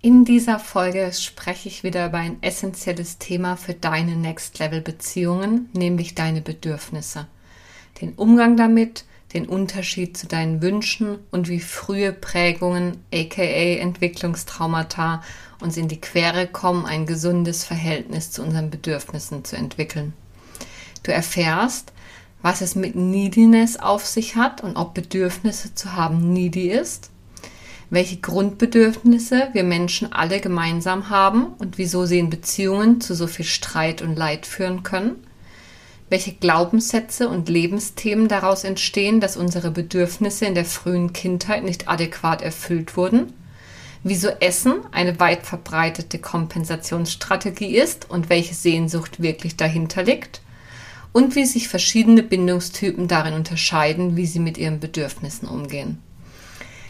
In dieser Folge spreche ich wieder über ein essentielles Thema für deine Next Level Beziehungen, nämlich deine Bedürfnisse. Den Umgang damit, den Unterschied zu deinen Wünschen und wie frühe Prägungen, aka Entwicklungstraumata, uns in die Quere kommen, ein gesundes Verhältnis zu unseren Bedürfnissen zu entwickeln. Du erfährst, was es mit Neediness auf sich hat und ob Bedürfnisse zu haben needy ist, welche Grundbedürfnisse wir Menschen alle gemeinsam haben und wieso sie in Beziehungen zu so viel Streit und Leid führen können, welche Glaubenssätze und Lebensthemen daraus entstehen, dass unsere Bedürfnisse in der frühen Kindheit nicht adäquat erfüllt wurden, wieso Essen eine weit verbreitete Kompensationsstrategie ist und welche Sehnsucht wirklich dahinter liegt? Und wie sich verschiedene Bindungstypen darin unterscheiden, wie sie mit ihren Bedürfnissen umgehen.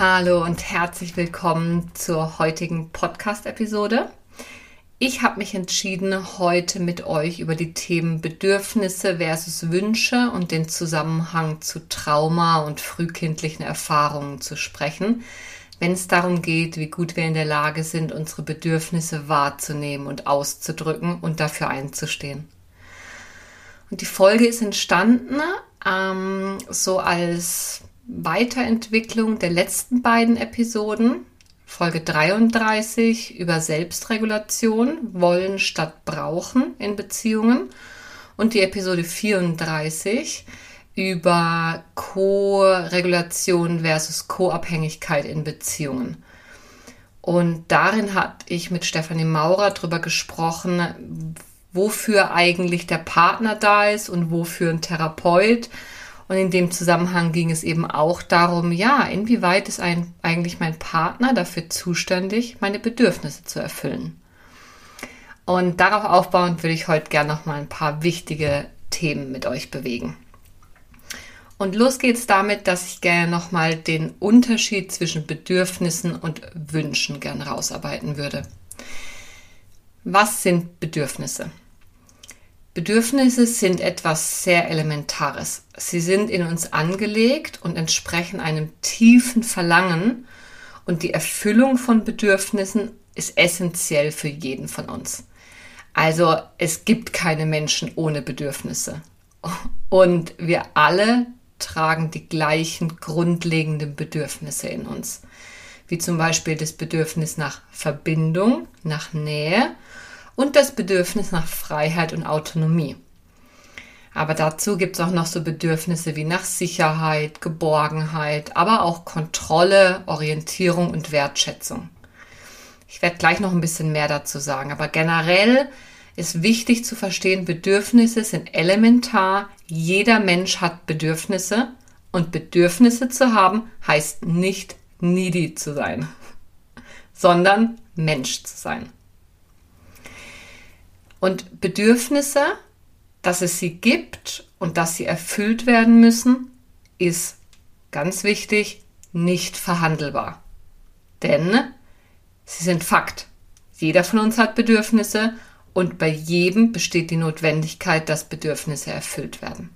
Hallo und herzlich willkommen zur heutigen Podcast-Episode. Ich habe mich entschieden, heute mit euch über die Themen Bedürfnisse versus Wünsche und den Zusammenhang zu Trauma und frühkindlichen Erfahrungen zu sprechen, wenn es darum geht, wie gut wir in der Lage sind, unsere Bedürfnisse wahrzunehmen und auszudrücken und dafür einzustehen. Und die Folge ist entstanden ähm, so als Weiterentwicklung der letzten beiden Episoden. Folge 33 über Selbstregulation, Wollen statt Brauchen in Beziehungen und die Episode 34 über Co-Regulation versus Co-Abhängigkeit in Beziehungen. Und darin hatte ich mit Stefanie Maurer darüber gesprochen, wofür eigentlich der Partner da ist und wofür ein Therapeut. Und in dem Zusammenhang ging es eben auch darum, ja, inwieweit ist ein, eigentlich mein Partner dafür zuständig, meine Bedürfnisse zu erfüllen. Und darauf aufbauend würde ich heute gerne noch mal ein paar wichtige Themen mit euch bewegen. Und los geht's damit, dass ich gerne nochmal den Unterschied zwischen Bedürfnissen und Wünschen gern rausarbeiten würde. Was sind Bedürfnisse? Bedürfnisse sind etwas sehr Elementares. Sie sind in uns angelegt und entsprechen einem tiefen Verlangen und die Erfüllung von Bedürfnissen ist essentiell für jeden von uns. Also es gibt keine Menschen ohne Bedürfnisse. Und wir alle tragen die gleichen grundlegenden Bedürfnisse in uns, wie zum Beispiel das Bedürfnis nach Verbindung, nach Nähe und das Bedürfnis nach Freiheit und Autonomie. Aber dazu gibt es auch noch so Bedürfnisse wie nach Sicherheit, Geborgenheit, aber auch Kontrolle, Orientierung und Wertschätzung. Ich werde gleich noch ein bisschen mehr dazu sagen, aber generell ist wichtig zu verstehen, Bedürfnisse sind elementar. Jeder Mensch hat Bedürfnisse und Bedürfnisse zu haben heißt nicht needy zu sein, sondern Mensch zu sein. Und Bedürfnisse, dass es sie gibt und dass sie erfüllt werden müssen, ist ganz wichtig, nicht verhandelbar. Denn sie sind Fakt. Jeder von uns hat Bedürfnisse und bei jedem besteht die Notwendigkeit, dass Bedürfnisse erfüllt werden.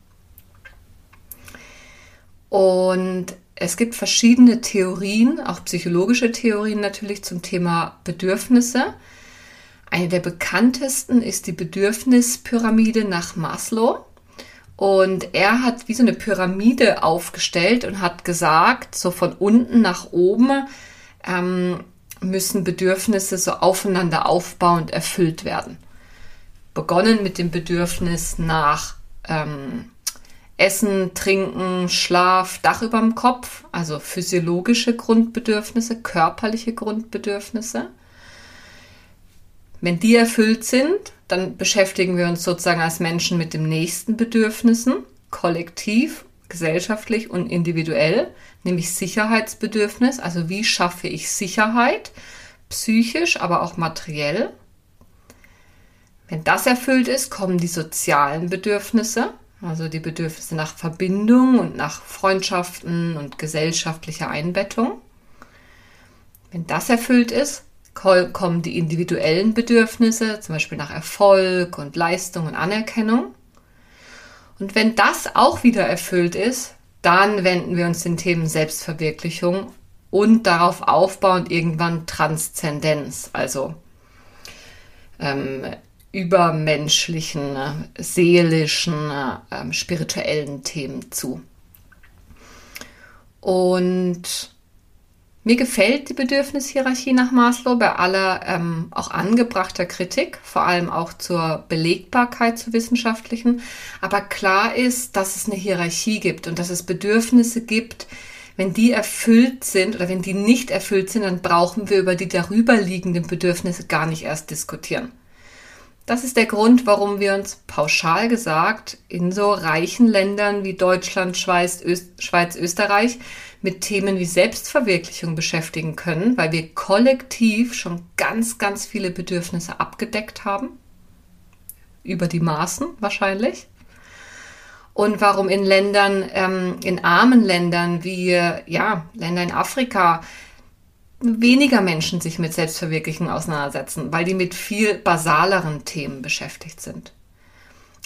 Und es gibt verschiedene Theorien, auch psychologische Theorien natürlich zum Thema Bedürfnisse. Eine der bekanntesten ist die Bedürfnispyramide nach Maslow. Und er hat wie so eine Pyramide aufgestellt und hat gesagt, so von unten nach oben ähm, müssen Bedürfnisse so aufeinander aufbauend erfüllt werden begonnen mit dem Bedürfnis nach ähm, Essen, Trinken, Schlaf, Dach über dem Kopf, also physiologische Grundbedürfnisse, körperliche Grundbedürfnisse. Wenn die erfüllt sind, dann beschäftigen wir uns sozusagen als Menschen mit den nächsten Bedürfnissen, kollektiv, gesellschaftlich und individuell, nämlich Sicherheitsbedürfnis, also wie schaffe ich Sicherheit, psychisch, aber auch materiell. Wenn das erfüllt ist, kommen die sozialen Bedürfnisse, also die Bedürfnisse nach Verbindung und nach Freundschaften und gesellschaftlicher Einbettung. Wenn das erfüllt ist, kommen die individuellen Bedürfnisse, zum Beispiel nach Erfolg und Leistung und Anerkennung. Und wenn das auch wieder erfüllt ist, dann wenden wir uns den Themen Selbstverwirklichung und darauf aufbauend irgendwann Transzendenz, also ähm, übermenschlichen, seelischen, äh, spirituellen Themen zu. Und mir gefällt die Bedürfnishierarchie nach Maslow bei aller ähm, auch angebrachter Kritik, vor allem auch zur Belegbarkeit zu wissenschaftlichen. Aber klar ist, dass es eine Hierarchie gibt und dass es Bedürfnisse gibt, wenn die erfüllt sind oder wenn die nicht erfüllt sind, dann brauchen wir über die darüberliegenden Bedürfnisse gar nicht erst diskutieren. Das ist der Grund, warum wir uns pauschal gesagt in so reichen Ländern wie Deutschland, Schweiz, Öst Schweiz Österreich mit Themen wie Selbstverwirklichung beschäftigen können, weil wir kollektiv schon ganz, ganz viele Bedürfnisse abgedeckt haben. Über die Maßen wahrscheinlich. Und warum in Ländern, ähm, in armen Ländern wie, ja, Länder in Afrika, weniger Menschen sich mit Selbstverwirklichung auseinandersetzen, weil die mit viel basaleren Themen beschäftigt sind.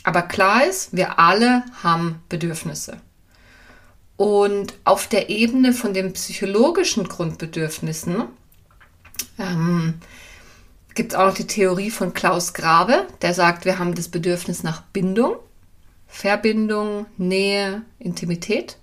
Aber klar ist, wir alle haben Bedürfnisse. Und auf der Ebene von den psychologischen Grundbedürfnissen ähm, gibt es auch noch die Theorie von Klaus Grabe, der sagt, wir haben das Bedürfnis nach Bindung, Verbindung, Nähe, Intimität.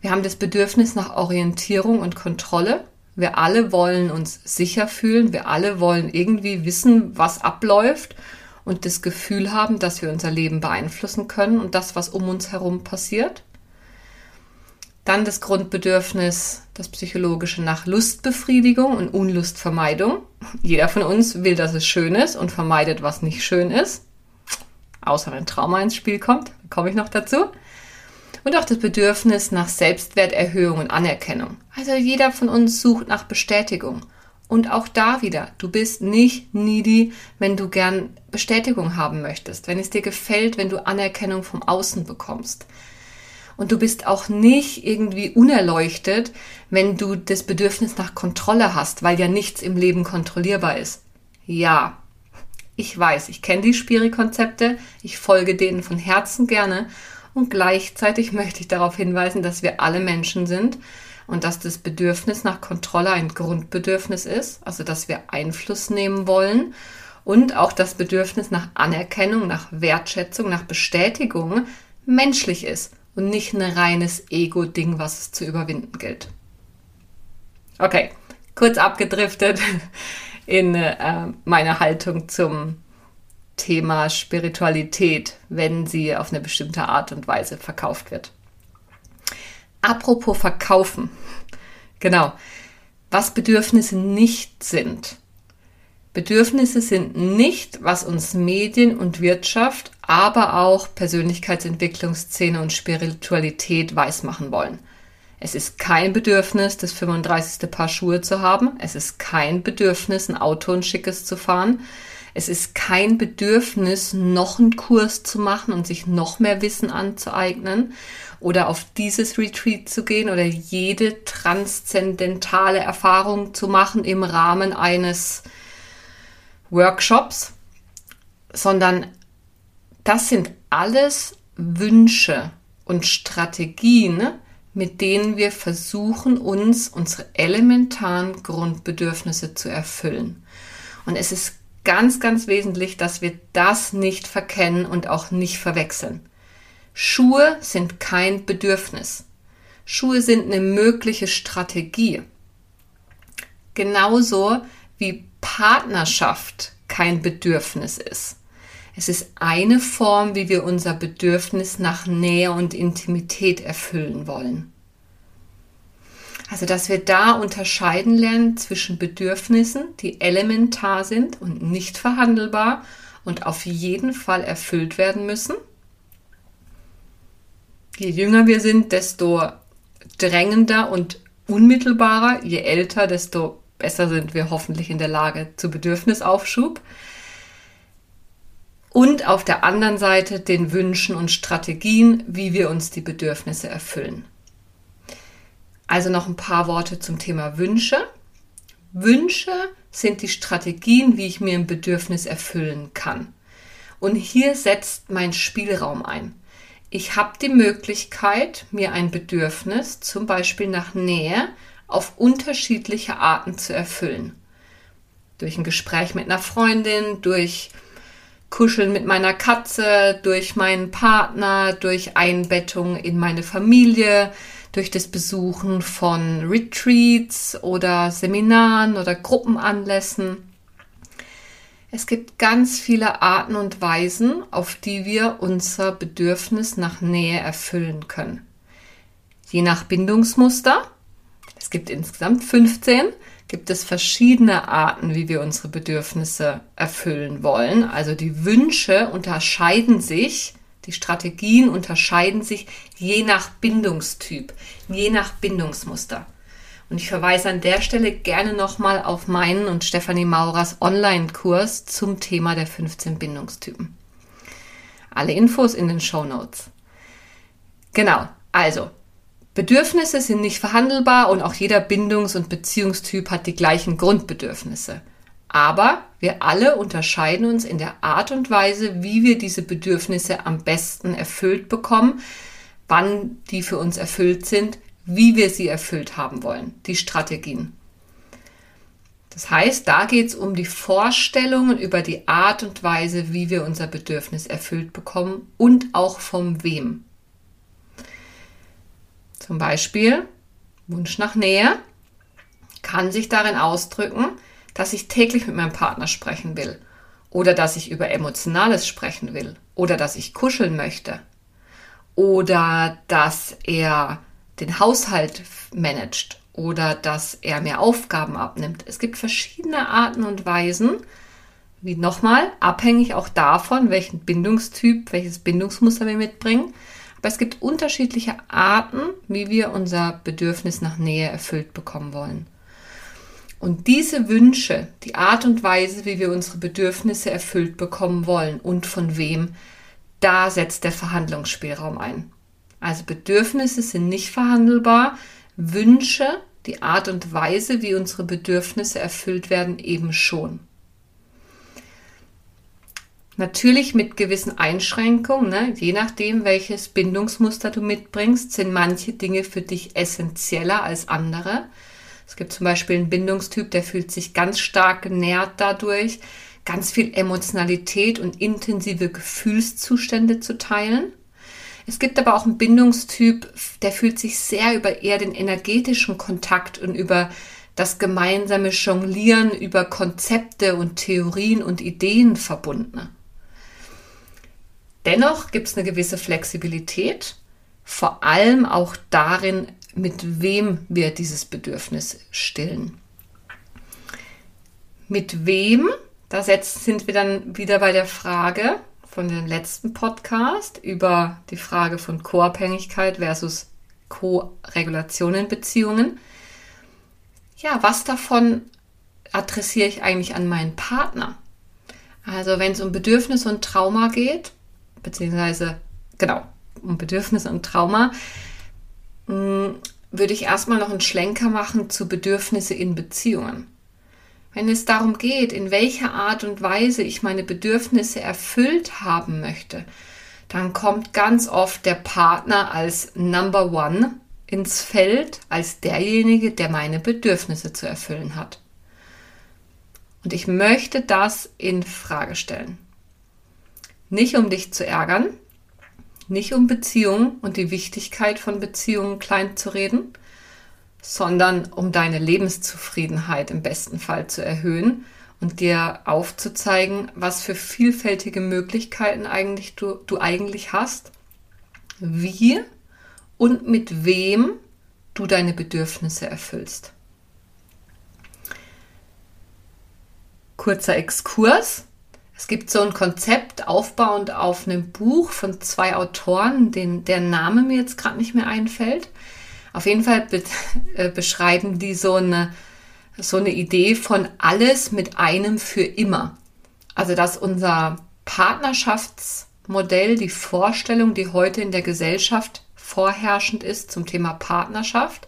Wir haben das Bedürfnis nach Orientierung und Kontrolle. Wir alle wollen uns sicher fühlen. Wir alle wollen irgendwie wissen, was abläuft und das Gefühl haben, dass wir unser Leben beeinflussen können und das, was um uns herum passiert. Dann das Grundbedürfnis, das psychologische nach Lustbefriedigung und Unlustvermeidung. Jeder von uns will, dass es schön ist und vermeidet, was nicht schön ist. Außer wenn Trauma ins Spiel kommt, komme ich noch dazu. Und auch das Bedürfnis nach Selbstwerterhöhung und Anerkennung. Also jeder von uns sucht nach Bestätigung. Und auch da wieder, du bist nicht needy, wenn du gern Bestätigung haben möchtest, wenn es dir gefällt, wenn du Anerkennung vom Außen bekommst. Und du bist auch nicht irgendwie unerleuchtet, wenn du das Bedürfnis nach Kontrolle hast, weil ja nichts im Leben kontrollierbar ist. Ja, ich weiß, ich kenne die Spiri-Konzepte, ich folge denen von Herzen gerne und gleichzeitig möchte ich darauf hinweisen, dass wir alle Menschen sind und dass das Bedürfnis nach Kontrolle ein Grundbedürfnis ist, also dass wir Einfluss nehmen wollen und auch das Bedürfnis nach Anerkennung, nach Wertschätzung, nach Bestätigung menschlich ist und nicht ein reines Ego-Ding, was es zu überwinden gilt. Okay, kurz abgedriftet in äh, meine Haltung zum Thema Spiritualität, wenn sie auf eine bestimmte Art und Weise verkauft wird. Apropos verkaufen. Genau. Was Bedürfnisse nicht sind. Bedürfnisse sind nicht, was uns Medien und Wirtschaft, aber auch Persönlichkeitsentwicklungsszene und Spiritualität weismachen wollen. Es ist kein Bedürfnis, das 35. Paar Schuhe zu haben. Es ist kein Bedürfnis, ein Auto und schickes zu fahren. Es ist kein Bedürfnis, noch einen Kurs zu machen und sich noch mehr Wissen anzueignen oder auf dieses Retreat zu gehen oder jede transzendentale Erfahrung zu machen im Rahmen eines Workshops, sondern das sind alles Wünsche und Strategien, mit denen wir versuchen, uns unsere elementaren Grundbedürfnisse zu erfüllen. Und es ist ganz, ganz wesentlich, dass wir das nicht verkennen und auch nicht verwechseln. Schuhe sind kein Bedürfnis. Schuhe sind eine mögliche Strategie. Genauso wie Partnerschaft kein Bedürfnis ist. Es ist eine Form, wie wir unser Bedürfnis nach Nähe und Intimität erfüllen wollen. Also, dass wir da unterscheiden lernen zwischen Bedürfnissen, die elementar sind und nicht verhandelbar und auf jeden Fall erfüllt werden müssen. Je jünger wir sind, desto drängender und unmittelbarer. Je älter, desto besser sind wir hoffentlich in der Lage zu Bedürfnisaufschub. Und auf der anderen Seite den Wünschen und Strategien, wie wir uns die Bedürfnisse erfüllen. Also noch ein paar Worte zum Thema Wünsche. Wünsche sind die Strategien, wie ich mir ein Bedürfnis erfüllen kann. Und hier setzt mein Spielraum ein. Ich habe die Möglichkeit, mir ein Bedürfnis, zum Beispiel nach Nähe, auf unterschiedliche Arten zu erfüllen. Durch ein Gespräch mit einer Freundin, durch Kuscheln mit meiner Katze, durch meinen Partner, durch Einbettung in meine Familie, durch das Besuchen von Retreats oder Seminaren oder Gruppenanlässen. Es gibt ganz viele Arten und Weisen, auf die wir unser Bedürfnis nach Nähe erfüllen können. Je nach Bindungsmuster, es gibt insgesamt 15, gibt es verschiedene Arten, wie wir unsere Bedürfnisse erfüllen wollen. Also die Wünsche unterscheiden sich die Strategien unterscheiden sich je nach Bindungstyp, je nach Bindungsmuster. Und ich verweise an der Stelle gerne nochmal auf meinen und Stefanie Maurers Online-Kurs zum Thema der 15 Bindungstypen. Alle Infos in den Show Notes. Genau, also Bedürfnisse sind nicht verhandelbar und auch jeder Bindungs- und Beziehungstyp hat die gleichen Grundbedürfnisse. Aber wir alle unterscheiden uns in der Art und Weise, wie wir diese Bedürfnisse am besten erfüllt bekommen, wann die für uns erfüllt sind, wie wir sie erfüllt haben wollen, die Strategien. Das heißt, da geht es um die Vorstellungen über die Art und Weise, wie wir unser Bedürfnis erfüllt bekommen und auch vom wem. Zum Beispiel Wunsch nach Nähe kann sich darin ausdrücken, dass ich täglich mit meinem Partner sprechen will oder dass ich über Emotionales sprechen will oder dass ich kuscheln möchte oder dass er den Haushalt managt oder dass er mir Aufgaben abnimmt. Es gibt verschiedene Arten und Weisen, wie nochmal, abhängig auch davon, welchen Bindungstyp, welches Bindungsmuster wir mitbringen. Aber es gibt unterschiedliche Arten, wie wir unser Bedürfnis nach Nähe erfüllt bekommen wollen. Und diese Wünsche, die Art und Weise, wie wir unsere Bedürfnisse erfüllt bekommen wollen und von wem, da setzt der Verhandlungsspielraum ein. Also Bedürfnisse sind nicht verhandelbar, Wünsche, die Art und Weise, wie unsere Bedürfnisse erfüllt werden, eben schon. Natürlich mit gewissen Einschränkungen, ne? je nachdem, welches Bindungsmuster du mitbringst, sind manche Dinge für dich essentieller als andere. Es gibt zum Beispiel einen Bindungstyp, der fühlt sich ganz stark genährt dadurch, ganz viel Emotionalität und intensive Gefühlszustände zu teilen. Es gibt aber auch einen Bindungstyp, der fühlt sich sehr über eher den energetischen Kontakt und über das gemeinsame Jonglieren über Konzepte und Theorien und Ideen verbunden. Dennoch gibt es eine gewisse Flexibilität, vor allem auch darin, mit wem wir dieses Bedürfnis stillen. Mit wem, da sind wir dann wieder bei der Frage von dem letzten Podcast über die Frage von Co-Abhängigkeit versus Co-Regulation in Beziehungen. Ja, was davon adressiere ich eigentlich an meinen Partner? Also wenn es um Bedürfnisse und Trauma geht, beziehungsweise genau, um Bedürfnisse und Trauma, hm, würde ich erstmal noch einen Schlenker machen zu Bedürfnisse in Beziehungen. Wenn es darum geht, in welcher Art und Weise ich meine Bedürfnisse erfüllt haben möchte, dann kommt ganz oft der Partner als Number One ins Feld, als derjenige, der meine Bedürfnisse zu erfüllen hat. Und ich möchte das in Frage stellen. Nicht um dich zu ärgern, nicht um Beziehungen und die Wichtigkeit von Beziehungen klein zu reden, sondern um deine Lebenszufriedenheit im besten Fall zu erhöhen und dir aufzuzeigen, was für vielfältige Möglichkeiten eigentlich du, du eigentlich hast, wie und mit wem du deine Bedürfnisse erfüllst. Kurzer Exkurs. Es gibt so ein Konzept aufbauend auf einem Buch von zwei Autoren, den, der Name mir jetzt gerade nicht mehr einfällt. Auf jeden Fall be äh, beschreiben die so eine, so eine Idee von alles mit einem für immer. Also dass unser Partnerschaftsmodell, die Vorstellung, die heute in der Gesellschaft vorherrschend ist zum Thema Partnerschaft,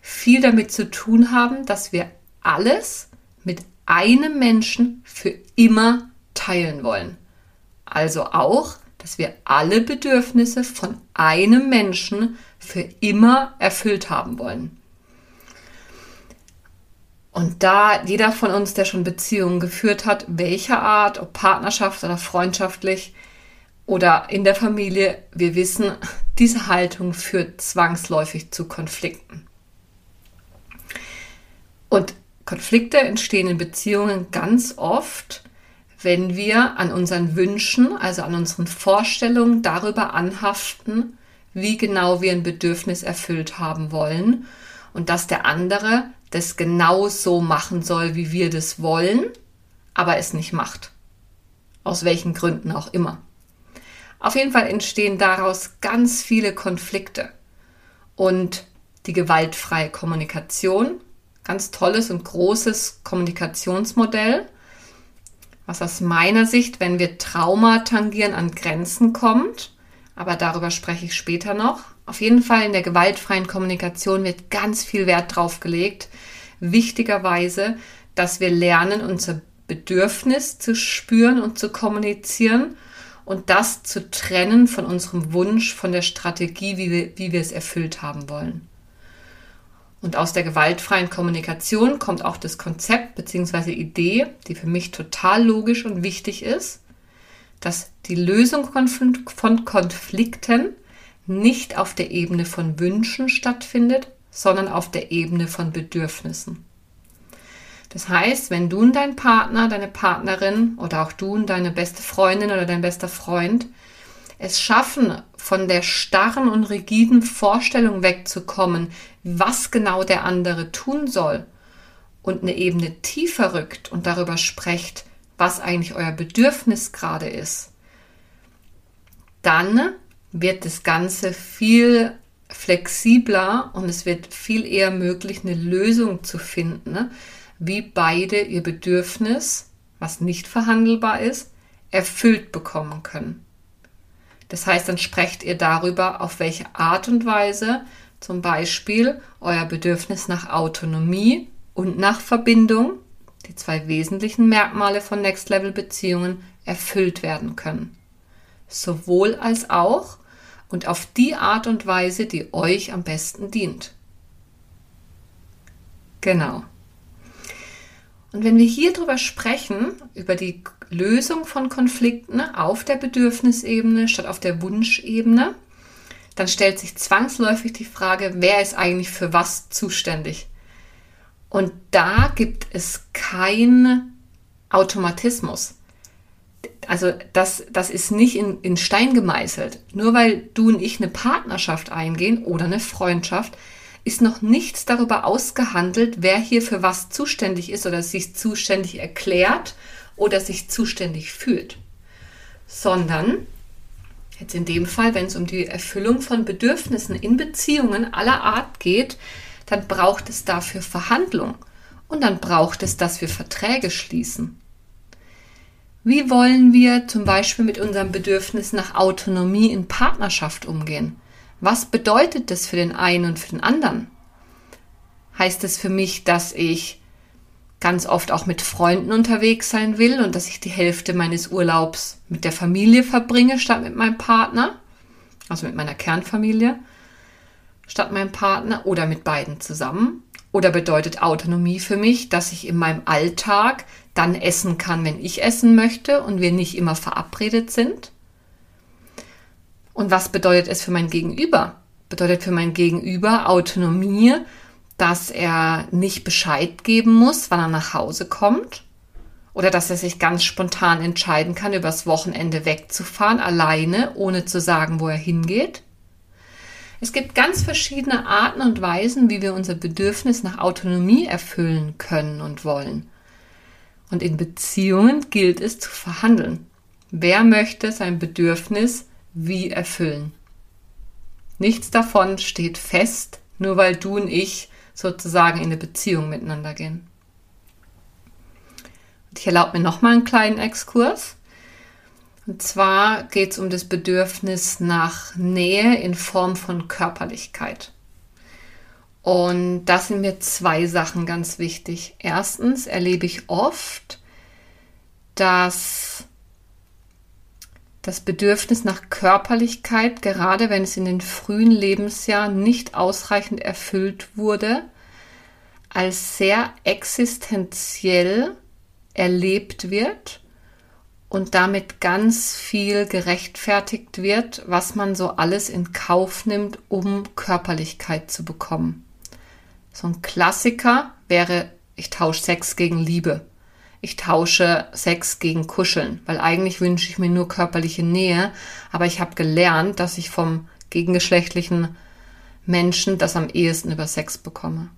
viel damit zu tun haben, dass wir alles mit einem Menschen für immer teilen wollen. Also auch, dass wir alle Bedürfnisse von einem Menschen für immer erfüllt haben wollen. Und da jeder von uns, der schon Beziehungen geführt hat, welcher Art, ob Partnerschaft oder freundschaftlich oder in der Familie, wir wissen, diese Haltung führt zwangsläufig zu Konflikten. Und Konflikte entstehen in Beziehungen ganz oft, wenn wir an unseren Wünschen, also an unseren Vorstellungen darüber anhaften, wie genau wir ein Bedürfnis erfüllt haben wollen und dass der andere das genau so machen soll, wie wir das wollen, aber es nicht macht. Aus welchen Gründen auch immer. Auf jeden Fall entstehen daraus ganz viele Konflikte. Und die gewaltfreie Kommunikation, ganz tolles und großes Kommunikationsmodell, was aus meiner Sicht, wenn wir Trauma tangieren, an Grenzen kommt. Aber darüber spreche ich später noch. Auf jeden Fall in der gewaltfreien Kommunikation wird ganz viel Wert drauf gelegt. Wichtigerweise, dass wir lernen, unser Bedürfnis zu spüren und zu kommunizieren und das zu trennen von unserem Wunsch, von der Strategie, wie wir, wie wir es erfüllt haben wollen. Und aus der gewaltfreien Kommunikation kommt auch das Konzept bzw. Idee, die für mich total logisch und wichtig ist, dass die Lösung von Konflikten nicht auf der Ebene von Wünschen stattfindet, sondern auf der Ebene von Bedürfnissen. Das heißt, wenn du und dein Partner, deine Partnerin oder auch du und deine beste Freundin oder dein bester Freund es schaffen, von der starren und rigiden Vorstellung wegzukommen, was genau der andere tun soll und eine Ebene tiefer rückt und darüber sprecht, was eigentlich euer Bedürfnis gerade ist, dann wird das Ganze viel flexibler und es wird viel eher möglich, eine Lösung zu finden, wie beide ihr Bedürfnis, was nicht verhandelbar ist, erfüllt bekommen können. Das heißt, dann sprecht ihr darüber, auf welche Art und Weise zum Beispiel euer Bedürfnis nach Autonomie und nach Verbindung, die zwei wesentlichen Merkmale von Next Level Beziehungen, erfüllt werden können. Sowohl als auch und auf die Art und Weise, die euch am besten dient. Genau. Und wenn wir hier drüber sprechen, über die Lösung von Konflikten auf der Bedürfnisebene statt auf der Wunschebene, dann stellt sich zwangsläufig die Frage, wer ist eigentlich für was zuständig? Und da gibt es keinen Automatismus. Also das, das ist nicht in, in Stein gemeißelt. Nur weil du und ich eine Partnerschaft eingehen oder eine Freundschaft, ist noch nichts darüber ausgehandelt, wer hier für was zuständig ist oder sich zuständig erklärt oder sich zuständig fühlt. Sondern, jetzt in dem Fall, wenn es um die Erfüllung von Bedürfnissen in Beziehungen aller Art geht, dann braucht es dafür Verhandlung und dann braucht es, dass wir Verträge schließen. Wie wollen wir zum Beispiel mit unserem Bedürfnis nach Autonomie in Partnerschaft umgehen? Was bedeutet das für den einen und für den anderen? Heißt es für mich, dass ich ganz oft auch mit Freunden unterwegs sein will und dass ich die Hälfte meines Urlaubs mit der Familie verbringe statt mit meinem Partner, also mit meiner Kernfamilie, statt meinem Partner oder mit beiden zusammen? Oder bedeutet Autonomie für mich, dass ich in meinem Alltag dann essen kann, wenn ich essen möchte und wir nicht immer verabredet sind? Und was bedeutet es für mein Gegenüber? Bedeutet für mein Gegenüber Autonomie, dass er nicht Bescheid geben muss, wann er nach Hause kommt? Oder dass er sich ganz spontan entscheiden kann, übers Wochenende wegzufahren, alleine, ohne zu sagen, wo er hingeht? Es gibt ganz verschiedene Arten und Weisen, wie wir unser Bedürfnis nach Autonomie erfüllen können und wollen. Und in Beziehungen gilt es zu verhandeln. Wer möchte sein Bedürfnis wie erfüllen? Nichts davon steht fest, nur weil du und ich sozusagen in eine Beziehung miteinander gehen. Und ich erlaube mir nochmal einen kleinen Exkurs. Und zwar geht es um das Bedürfnis nach Nähe in Form von Körperlichkeit. Und da sind mir zwei Sachen ganz wichtig. Erstens erlebe ich oft, dass das Bedürfnis nach Körperlichkeit, gerade wenn es in den frühen Lebensjahren nicht ausreichend erfüllt wurde, als sehr existenziell erlebt wird und damit ganz viel gerechtfertigt wird, was man so alles in Kauf nimmt, um Körperlichkeit zu bekommen. So ein Klassiker wäre, ich tausche Sex gegen Liebe. Ich tausche Sex gegen Kuscheln, weil eigentlich wünsche ich mir nur körperliche Nähe, aber ich habe gelernt, dass ich vom gegengeschlechtlichen Menschen das am ehesten über Sex bekomme.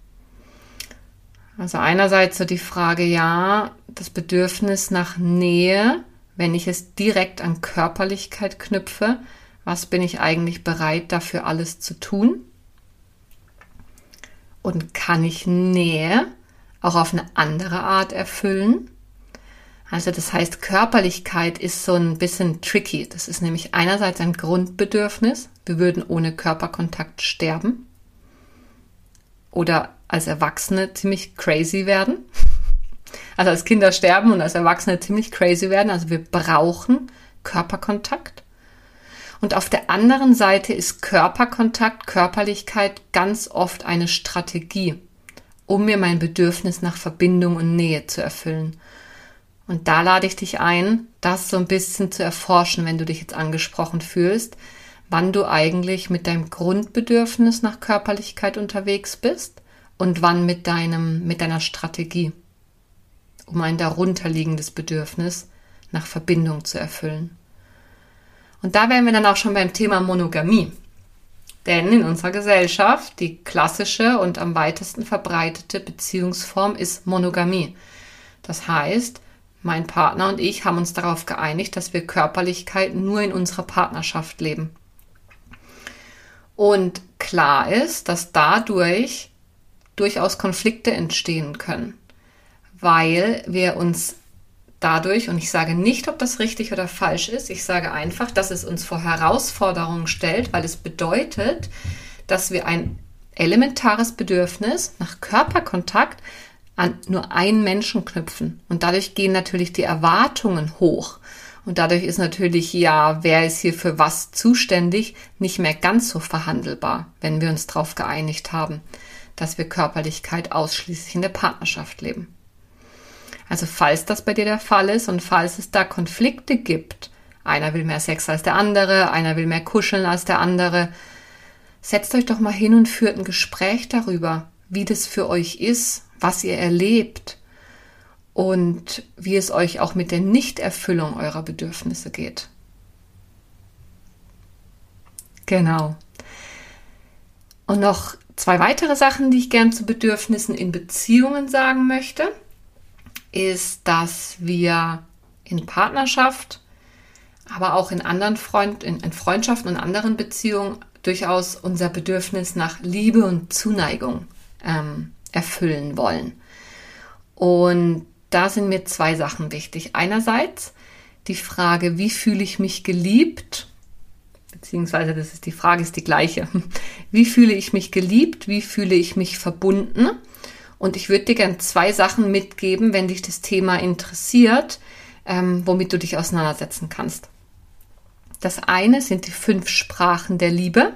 Also einerseits so die Frage, ja, das Bedürfnis nach Nähe, wenn ich es direkt an Körperlichkeit knüpfe, was bin ich eigentlich bereit dafür alles zu tun? und kann ich Nähe auch auf eine andere Art erfüllen? Also das heißt, Körperlichkeit ist so ein bisschen tricky. Das ist nämlich einerseits ein Grundbedürfnis. Wir würden ohne Körperkontakt sterben oder als Erwachsene ziemlich crazy werden. Also als Kinder sterben und als Erwachsene ziemlich crazy werden. Also wir brauchen Körperkontakt. Und auf der anderen Seite ist Körperkontakt, Körperlichkeit ganz oft eine Strategie, um mir mein Bedürfnis nach Verbindung und Nähe zu erfüllen. Und da lade ich dich ein, das so ein bisschen zu erforschen, wenn du dich jetzt angesprochen fühlst, wann du eigentlich mit deinem Grundbedürfnis nach Körperlichkeit unterwegs bist und wann mit deinem, mit deiner Strategie, um ein darunterliegendes Bedürfnis nach Verbindung zu erfüllen. Und da wären wir dann auch schon beim Thema Monogamie. Denn in unserer Gesellschaft die klassische und am weitesten verbreitete Beziehungsform ist Monogamie. Das heißt, mein Partner und ich haben uns darauf geeinigt, dass wir Körperlichkeit nur in unserer Partnerschaft leben. Und klar ist, dass dadurch durchaus Konflikte entstehen können, weil wir uns dadurch, und ich sage nicht, ob das richtig oder falsch ist, ich sage einfach, dass es uns vor Herausforderungen stellt, weil es bedeutet, dass wir ein elementares Bedürfnis nach Körperkontakt an nur einen Menschen knüpfen. Und dadurch gehen natürlich die Erwartungen hoch. Und dadurch ist natürlich, ja, wer ist hier für was zuständig, nicht mehr ganz so verhandelbar, wenn wir uns darauf geeinigt haben, dass wir Körperlichkeit ausschließlich in der Partnerschaft leben. Also falls das bei dir der Fall ist und falls es da Konflikte gibt, einer will mehr Sex als der andere, einer will mehr kuscheln als der andere, setzt euch doch mal hin und führt ein Gespräch darüber, wie das für euch ist, was ihr erlebt und wie es euch auch mit der Nichterfüllung eurer Bedürfnisse geht. Genau. Und noch zwei weitere Sachen, die ich gern zu Bedürfnissen in Beziehungen sagen möchte ist, dass wir in Partnerschaft, aber auch in anderen Freund, in, in Freundschaften und anderen Beziehungen durchaus unser Bedürfnis nach Liebe und Zuneigung ähm, erfüllen wollen. Und da sind mir zwei Sachen wichtig. Einerseits die Frage, wie fühle ich mich geliebt? Beziehungsweise, das ist die Frage, ist die gleiche. Wie fühle ich mich geliebt? Wie fühle ich mich verbunden? Und ich würde dir gerne zwei Sachen mitgeben, wenn dich das Thema interessiert, ähm, womit du dich auseinandersetzen kannst. Das eine sind die fünf Sprachen der Liebe.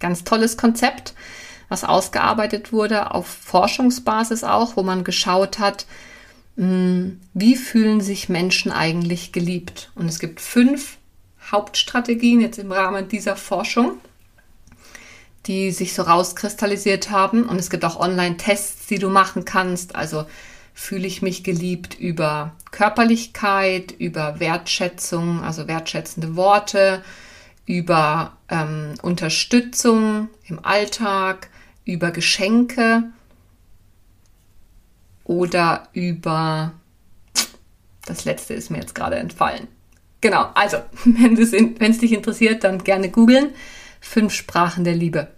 Ganz tolles Konzept, was ausgearbeitet wurde auf Forschungsbasis auch, wo man geschaut hat, hm, wie fühlen sich Menschen eigentlich geliebt. Und es gibt fünf Hauptstrategien jetzt im Rahmen dieser Forschung die sich so rauskristallisiert haben. Und es gibt auch Online-Tests, die du machen kannst. Also fühle ich mich geliebt über Körperlichkeit, über Wertschätzung, also wertschätzende Worte, über ähm, Unterstützung im Alltag, über Geschenke oder über Das letzte ist mir jetzt gerade entfallen. Genau, also, wenn es dich interessiert, dann gerne googeln. Fünf Sprachen der Liebe.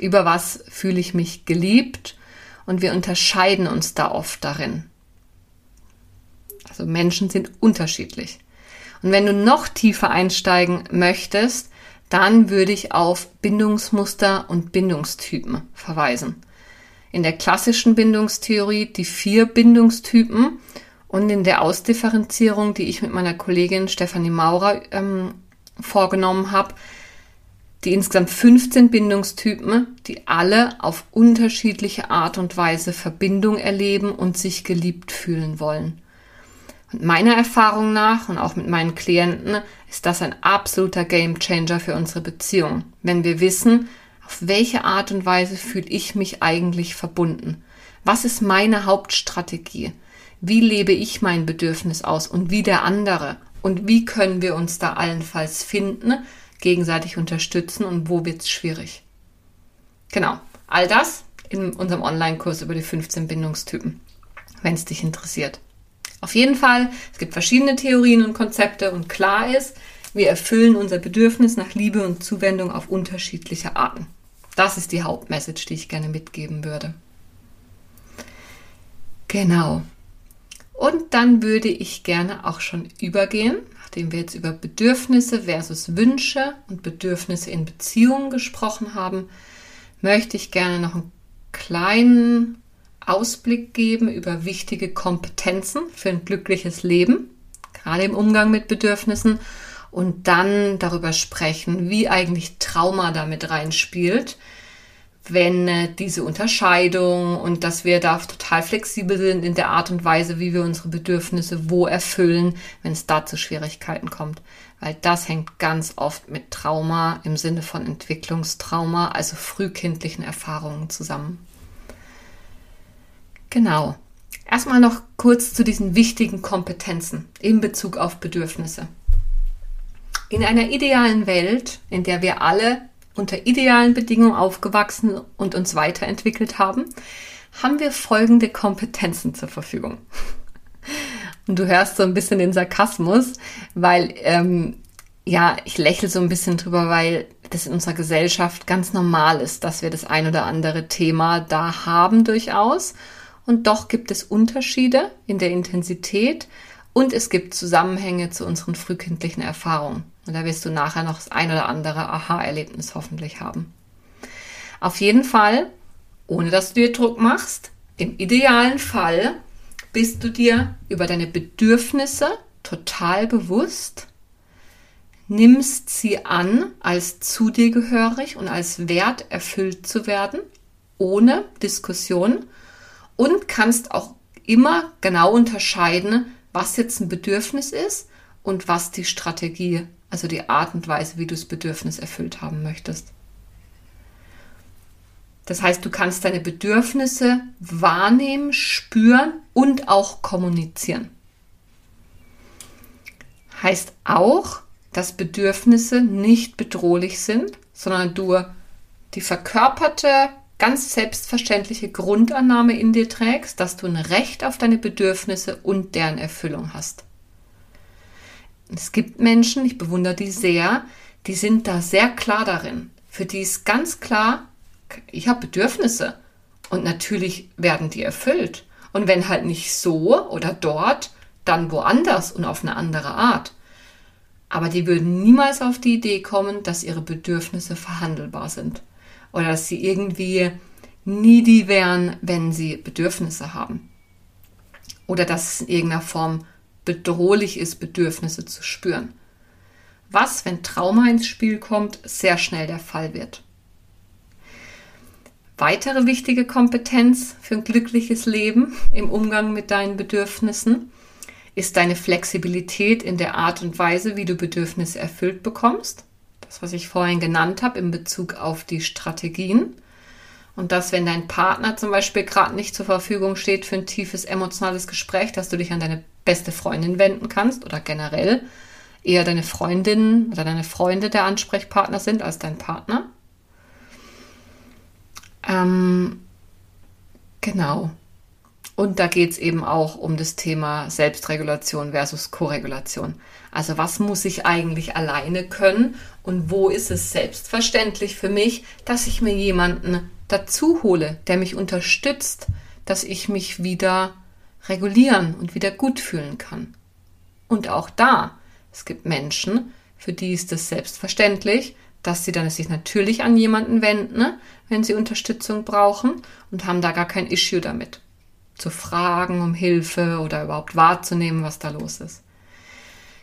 Über was fühle ich mich geliebt? Und wir unterscheiden uns da oft darin. Also Menschen sind unterschiedlich. Und wenn du noch tiefer einsteigen möchtest, dann würde ich auf Bindungsmuster und Bindungstypen verweisen. In der klassischen Bindungstheorie die vier Bindungstypen und in der Ausdifferenzierung, die ich mit meiner Kollegin Stefanie Maurer ähm, vorgenommen habe, die insgesamt 15 Bindungstypen, die alle auf unterschiedliche Art und Weise Verbindung erleben und sich geliebt fühlen wollen. Und meiner Erfahrung nach und auch mit meinen Klienten ist das ein absoluter Gamechanger für unsere Beziehung, wenn wir wissen, auf welche Art und Weise fühle ich mich eigentlich verbunden? Was ist meine Hauptstrategie? Wie lebe ich mein Bedürfnis aus und wie der andere? Und wie können wir uns da allenfalls finden, gegenseitig unterstützen und wo wird es schwierig? Genau, all das in unserem Online-Kurs über die 15 Bindungstypen, wenn es dich interessiert. Auf jeden Fall, es gibt verschiedene Theorien und Konzepte und klar ist, wir erfüllen unser Bedürfnis nach Liebe und Zuwendung auf unterschiedliche Arten. Das ist die Hauptmessage, die ich gerne mitgeben würde. Genau. Und dann würde ich gerne auch schon übergehen, nachdem wir jetzt über Bedürfnisse versus Wünsche und Bedürfnisse in Beziehungen gesprochen haben, möchte ich gerne noch einen kleinen Ausblick geben über wichtige Kompetenzen für ein glückliches Leben, gerade im Umgang mit Bedürfnissen und dann darüber sprechen, wie eigentlich Trauma damit reinspielt, wenn äh, diese Unterscheidung und dass wir da total flexibel sind in der Art und Weise, wie wir unsere Bedürfnisse wo erfüllen, wenn es da zu Schwierigkeiten kommt. Weil das hängt ganz oft mit Trauma im Sinne von Entwicklungstrauma, also frühkindlichen Erfahrungen zusammen. Genau. Erstmal noch kurz zu diesen wichtigen Kompetenzen in Bezug auf Bedürfnisse. In einer idealen Welt, in der wir alle unter idealen Bedingungen aufgewachsen und uns weiterentwickelt haben, haben wir folgende Kompetenzen zur Verfügung. Und du hörst so ein bisschen den Sarkasmus, weil ähm, ja, ich lächle so ein bisschen drüber, weil das in unserer Gesellschaft ganz normal ist, dass wir das ein oder andere Thema da haben durchaus und doch gibt es Unterschiede in der Intensität und es gibt Zusammenhänge zu unseren frühkindlichen Erfahrungen. Und da wirst du nachher noch das ein oder andere Aha-Erlebnis hoffentlich haben. Auf jeden Fall, ohne dass du dir Druck machst, im idealen Fall bist du dir über deine Bedürfnisse total bewusst, nimmst sie an, als zu dir gehörig und als wert erfüllt zu werden, ohne Diskussion und kannst auch immer genau unterscheiden, was jetzt ein Bedürfnis ist und was die Strategie, also die Art und Weise, wie du das Bedürfnis erfüllt haben möchtest. Das heißt, du kannst deine Bedürfnisse wahrnehmen, spüren und auch kommunizieren. Heißt auch, dass Bedürfnisse nicht bedrohlich sind, sondern du die verkörperte ganz selbstverständliche Grundannahme in dir trägst, dass du ein Recht auf deine Bedürfnisse und deren Erfüllung hast. Es gibt Menschen, ich bewundere die sehr, die sind da sehr klar darin. Für die ist ganz klar, ich habe Bedürfnisse und natürlich werden die erfüllt. Und wenn halt nicht so oder dort, dann woanders und auf eine andere Art. Aber die würden niemals auf die Idee kommen, dass ihre Bedürfnisse verhandelbar sind oder dass sie irgendwie needy wären, wenn sie Bedürfnisse haben. Oder dass es in irgendeiner Form bedrohlich ist, Bedürfnisse zu spüren. Was, wenn Trauma ins Spiel kommt, sehr schnell der Fall wird. Weitere wichtige Kompetenz für ein glückliches Leben im Umgang mit deinen Bedürfnissen ist deine Flexibilität in der Art und Weise, wie du Bedürfnisse erfüllt bekommst das, was ich vorhin genannt habe in Bezug auf die Strategien. Und dass, wenn dein Partner zum Beispiel gerade nicht zur Verfügung steht für ein tiefes emotionales Gespräch, dass du dich an deine beste Freundin wenden kannst oder generell eher deine Freundin oder deine Freunde der Ansprechpartner sind als dein Partner. Ähm, genau. Und da geht es eben auch um das Thema Selbstregulation versus Koregulation. Also was muss ich eigentlich alleine können und wo ist es selbstverständlich für mich, dass ich mir jemanden dazu hole, der mich unterstützt, dass ich mich wieder regulieren und wieder gut fühlen kann. Und auch da, es gibt Menschen, für die ist es selbstverständlich, dass sie dann sich natürlich an jemanden wenden, ne, wenn sie Unterstützung brauchen und haben da gar kein Issue damit zu fragen um Hilfe oder überhaupt wahrzunehmen, was da los ist.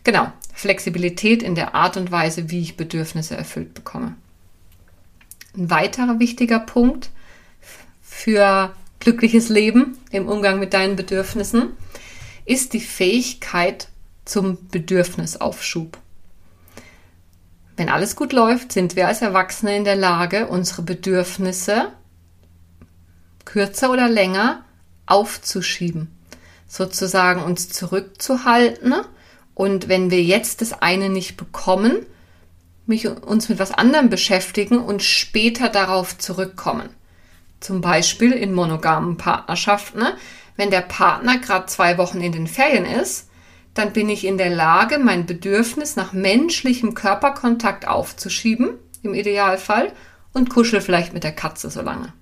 Genau, Flexibilität in der Art und Weise, wie ich Bedürfnisse erfüllt bekomme. Ein weiterer wichtiger Punkt für glückliches Leben im Umgang mit deinen Bedürfnissen ist die Fähigkeit zum Bedürfnisaufschub. Wenn alles gut läuft, sind wir als Erwachsene in der Lage, unsere Bedürfnisse kürzer oder länger aufzuschieben, sozusagen uns zurückzuhalten und wenn wir jetzt das eine nicht bekommen, mich, uns mit was anderem beschäftigen und später darauf zurückkommen. Zum Beispiel in monogamen Partnerschaften. Wenn der Partner gerade zwei Wochen in den Ferien ist, dann bin ich in der Lage, mein Bedürfnis nach menschlichem Körperkontakt aufzuschieben, im Idealfall, und kuschel vielleicht mit der Katze so lange.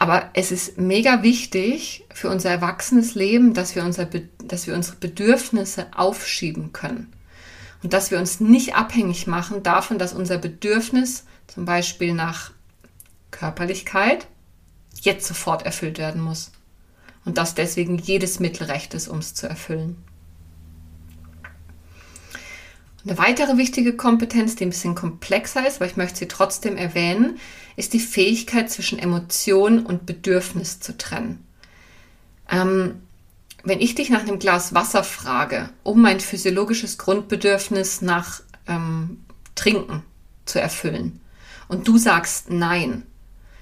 Aber es ist mega wichtig für unser erwachsenes Leben, dass wir, unser, dass wir unsere Bedürfnisse aufschieben können. Und dass wir uns nicht abhängig machen davon, dass unser Bedürfnis zum Beispiel nach Körperlichkeit jetzt sofort erfüllt werden muss. Und dass deswegen jedes Mittel recht ist, um es zu erfüllen. Eine weitere wichtige Kompetenz, die ein bisschen komplexer ist, aber ich möchte sie trotzdem erwähnen, ist die Fähigkeit zwischen Emotion und Bedürfnis zu trennen. Ähm, wenn ich dich nach einem Glas Wasser frage, um mein physiologisches Grundbedürfnis nach ähm, Trinken zu erfüllen, und du sagst nein,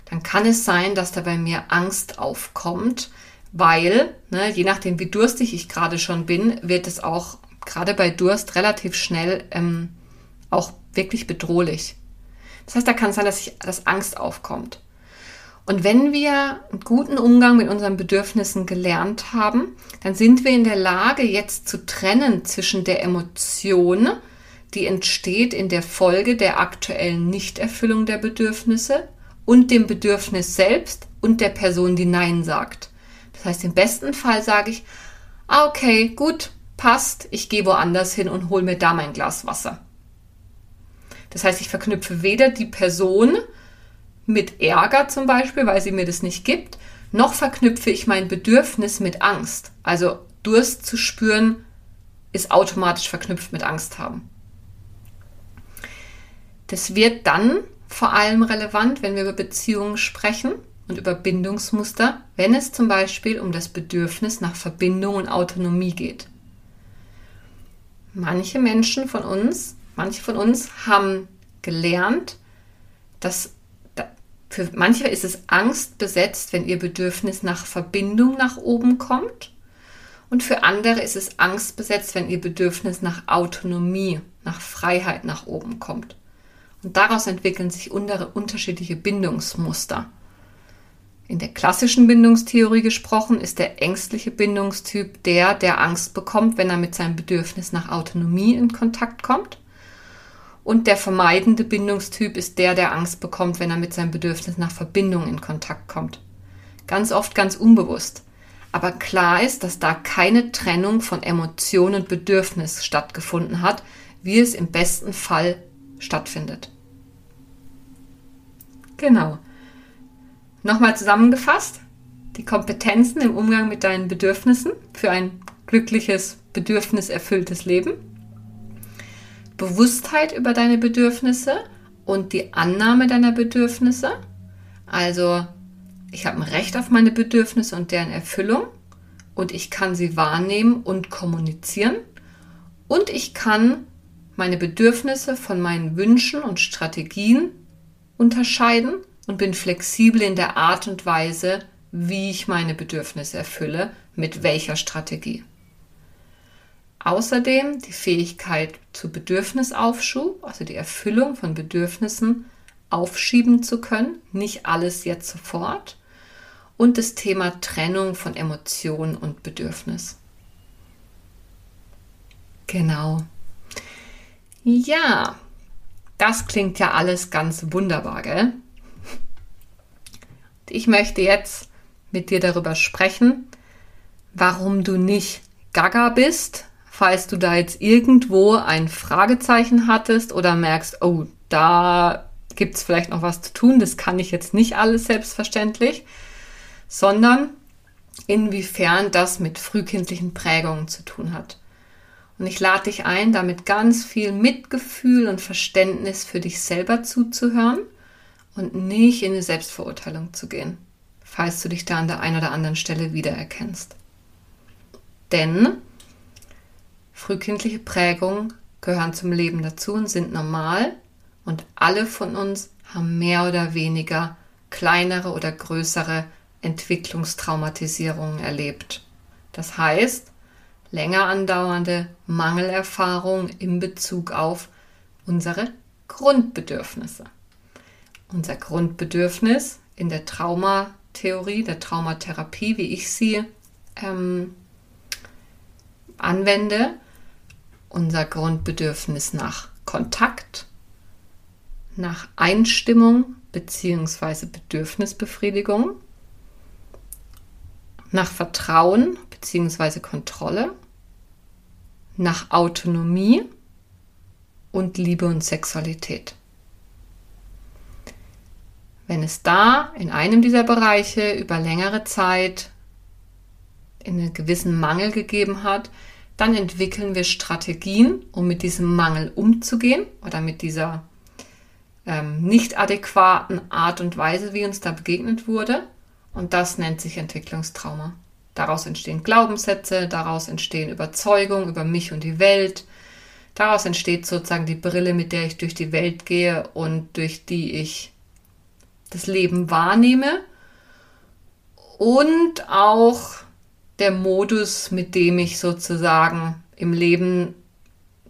dann kann es sein, dass da bei mir Angst aufkommt, weil, ne, je nachdem, wie durstig ich gerade schon bin, wird es auch gerade bei Durst relativ schnell ähm, auch wirklich bedrohlich. Das heißt, da kann es sein, dass, ich, dass Angst aufkommt. Und wenn wir einen guten Umgang mit unseren Bedürfnissen gelernt haben, dann sind wir in der Lage, jetzt zu trennen zwischen der Emotion, die entsteht in der Folge der aktuellen Nichterfüllung der Bedürfnisse und dem Bedürfnis selbst und der Person, die Nein sagt. Das heißt, im besten Fall sage ich, ah, okay, gut, passt, ich gehe woanders hin und hole mir da mein Glas Wasser. Das heißt, ich verknüpfe weder die Person mit Ärger zum Beispiel, weil sie mir das nicht gibt, noch verknüpfe ich mein Bedürfnis mit Angst. Also Durst zu spüren ist automatisch verknüpft mit Angst haben. Das wird dann vor allem relevant, wenn wir über Beziehungen sprechen und über Bindungsmuster, wenn es zum Beispiel um das Bedürfnis nach Verbindung und Autonomie geht manche Menschen von uns, manche von uns haben gelernt, dass für manche ist es Angst besetzt, wenn ihr Bedürfnis nach Verbindung nach oben kommt. Und für andere ist es Angst besetzt, wenn ihr Bedürfnis nach Autonomie, nach Freiheit nach oben kommt. Und daraus entwickeln sich unterschiedliche Bindungsmuster. In der klassischen Bindungstheorie gesprochen ist der ängstliche Bindungstyp der, der Angst bekommt, wenn er mit seinem Bedürfnis nach Autonomie in Kontakt kommt. Und der vermeidende Bindungstyp ist der, der Angst bekommt, wenn er mit seinem Bedürfnis nach Verbindung in Kontakt kommt. Ganz oft ganz unbewusst. Aber klar ist, dass da keine Trennung von Emotion und Bedürfnis stattgefunden hat, wie es im besten Fall stattfindet. Genau. Nochmal zusammengefasst, die Kompetenzen im Umgang mit deinen Bedürfnissen für ein glückliches, bedürfniserfülltes Leben. Bewusstheit über deine Bedürfnisse und die Annahme deiner Bedürfnisse. Also, ich habe ein Recht auf meine Bedürfnisse und deren Erfüllung und ich kann sie wahrnehmen und kommunizieren und ich kann meine Bedürfnisse von meinen Wünschen und Strategien unterscheiden und bin flexibel in der Art und Weise, wie ich meine Bedürfnisse erfülle, mit welcher Strategie. Außerdem die Fähigkeit zu Bedürfnisaufschub, also die Erfüllung von Bedürfnissen aufschieben zu können, nicht alles jetzt sofort. und das Thema Trennung von Emotion und Bedürfnis. Genau. Ja, das klingt ja alles ganz wunderbar, gell? Ich möchte jetzt mit dir darüber sprechen, warum du nicht gaga bist, falls du da jetzt irgendwo ein Fragezeichen hattest oder merkst, oh, da gibt es vielleicht noch was zu tun, das kann ich jetzt nicht alles selbstverständlich, sondern inwiefern das mit frühkindlichen Prägungen zu tun hat. Und ich lade dich ein, damit ganz viel Mitgefühl und Verständnis für dich selber zuzuhören und nicht in eine Selbstverurteilung zu gehen, falls du dich da an der einen oder anderen Stelle wiedererkennst. Denn frühkindliche Prägungen gehören zum Leben dazu und sind normal und alle von uns haben mehr oder weniger kleinere oder größere Entwicklungstraumatisierungen erlebt. Das heißt, länger andauernde Mangelerfahrungen in Bezug auf unsere Grundbedürfnisse. Unser Grundbedürfnis in der Traumatheorie, der Traumatherapie, wie ich sie ähm, anwende, unser Grundbedürfnis nach Kontakt, nach Einstimmung bzw. Bedürfnisbefriedigung, nach Vertrauen bzw. Kontrolle, nach Autonomie und Liebe und Sexualität. Wenn es da in einem dieser Bereiche über längere Zeit in einen gewissen Mangel gegeben hat, dann entwickeln wir Strategien, um mit diesem Mangel umzugehen oder mit dieser ähm, nicht adäquaten Art und Weise, wie uns da begegnet wurde. Und das nennt sich Entwicklungstrauma. Daraus entstehen Glaubenssätze, daraus entstehen Überzeugungen über mich und die Welt. Daraus entsteht sozusagen die Brille, mit der ich durch die Welt gehe und durch die ich das Leben wahrnehme. Und auch der Modus, mit dem ich sozusagen im Leben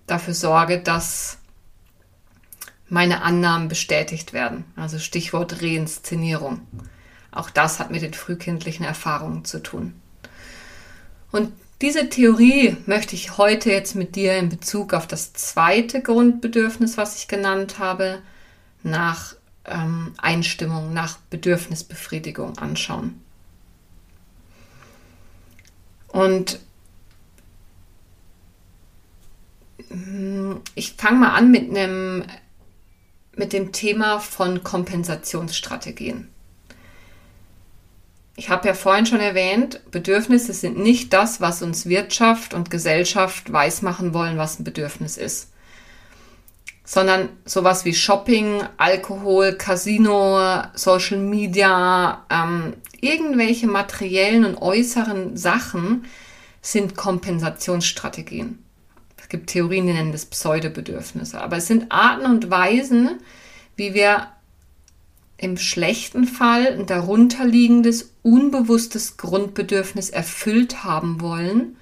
dafür sorge, dass meine Annahmen bestätigt werden. Also Stichwort Reinszenierung. Auch das hat mit den frühkindlichen Erfahrungen zu tun. Und diese Theorie möchte ich heute jetzt mit dir in Bezug auf das zweite Grundbedürfnis, was ich genannt habe, nach ähm, Einstimmung, nach Bedürfnisbefriedigung anschauen. Und mm, ich fange mal an mit einem mit dem Thema von Kompensationsstrategien. Ich habe ja vorhin schon erwähnt, Bedürfnisse sind nicht das, was uns Wirtschaft und Gesellschaft weismachen wollen, was ein Bedürfnis ist. Sondern sowas wie Shopping, Alkohol, Casino, Social Media, ähm, irgendwelche materiellen und äußeren Sachen sind Kompensationsstrategien. Es gibt Theorien, die nennen das Pseudobedürfnisse. Aber es sind Arten und Weisen, wie wir im schlechten Fall ein darunterliegendes, unbewusstes Grundbedürfnis erfüllt haben wollen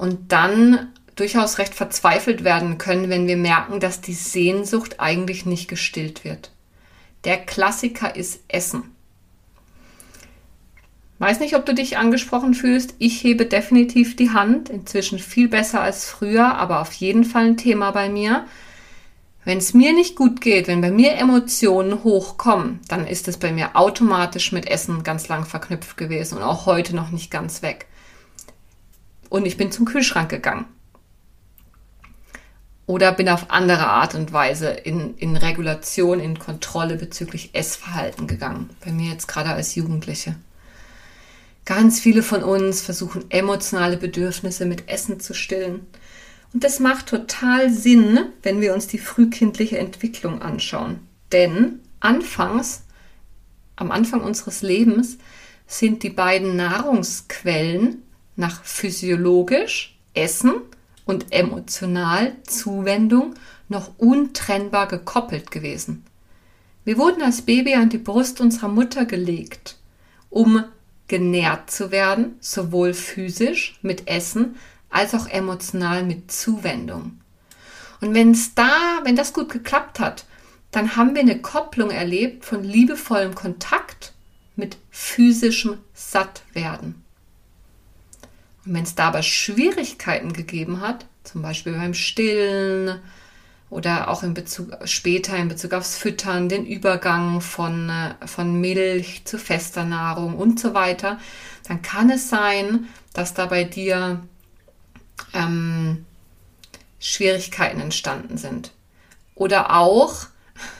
und dann durchaus recht verzweifelt werden können, wenn wir merken, dass die Sehnsucht eigentlich nicht gestillt wird. Der Klassiker ist Essen. Weiß nicht, ob du dich angesprochen fühlst. Ich hebe definitiv die Hand. Inzwischen viel besser als früher, aber auf jeden Fall ein Thema bei mir. Wenn es mir nicht gut geht, wenn bei mir Emotionen hochkommen, dann ist es bei mir automatisch mit Essen ganz lang verknüpft gewesen und auch heute noch nicht ganz weg. Und ich bin zum Kühlschrank gegangen. Oder bin auf andere Art und Weise in, in Regulation, in Kontrolle bezüglich Essverhalten gegangen. Bei mir jetzt gerade als Jugendliche. Ganz viele von uns versuchen emotionale Bedürfnisse mit Essen zu stillen. Und das macht total Sinn, wenn wir uns die frühkindliche Entwicklung anschauen. Denn anfangs, am Anfang unseres Lebens, sind die beiden Nahrungsquellen nach physiologisch Essen und emotional Zuwendung noch untrennbar gekoppelt gewesen. Wir wurden als Baby an die Brust unserer Mutter gelegt, um genährt zu werden, sowohl physisch mit Essen als auch emotional mit Zuwendung. Und wenn es da, wenn das gut geklappt hat, dann haben wir eine Kopplung erlebt von liebevollem Kontakt mit physischem Sattwerden. Und wenn es dabei Schwierigkeiten gegeben hat, zum Beispiel beim Stillen oder auch in Bezug später in Bezug aufs Füttern, den Übergang von, äh, von Milch zu fester Nahrung und so weiter, dann kann es sein, dass da bei dir ähm, Schwierigkeiten entstanden sind. Oder auch,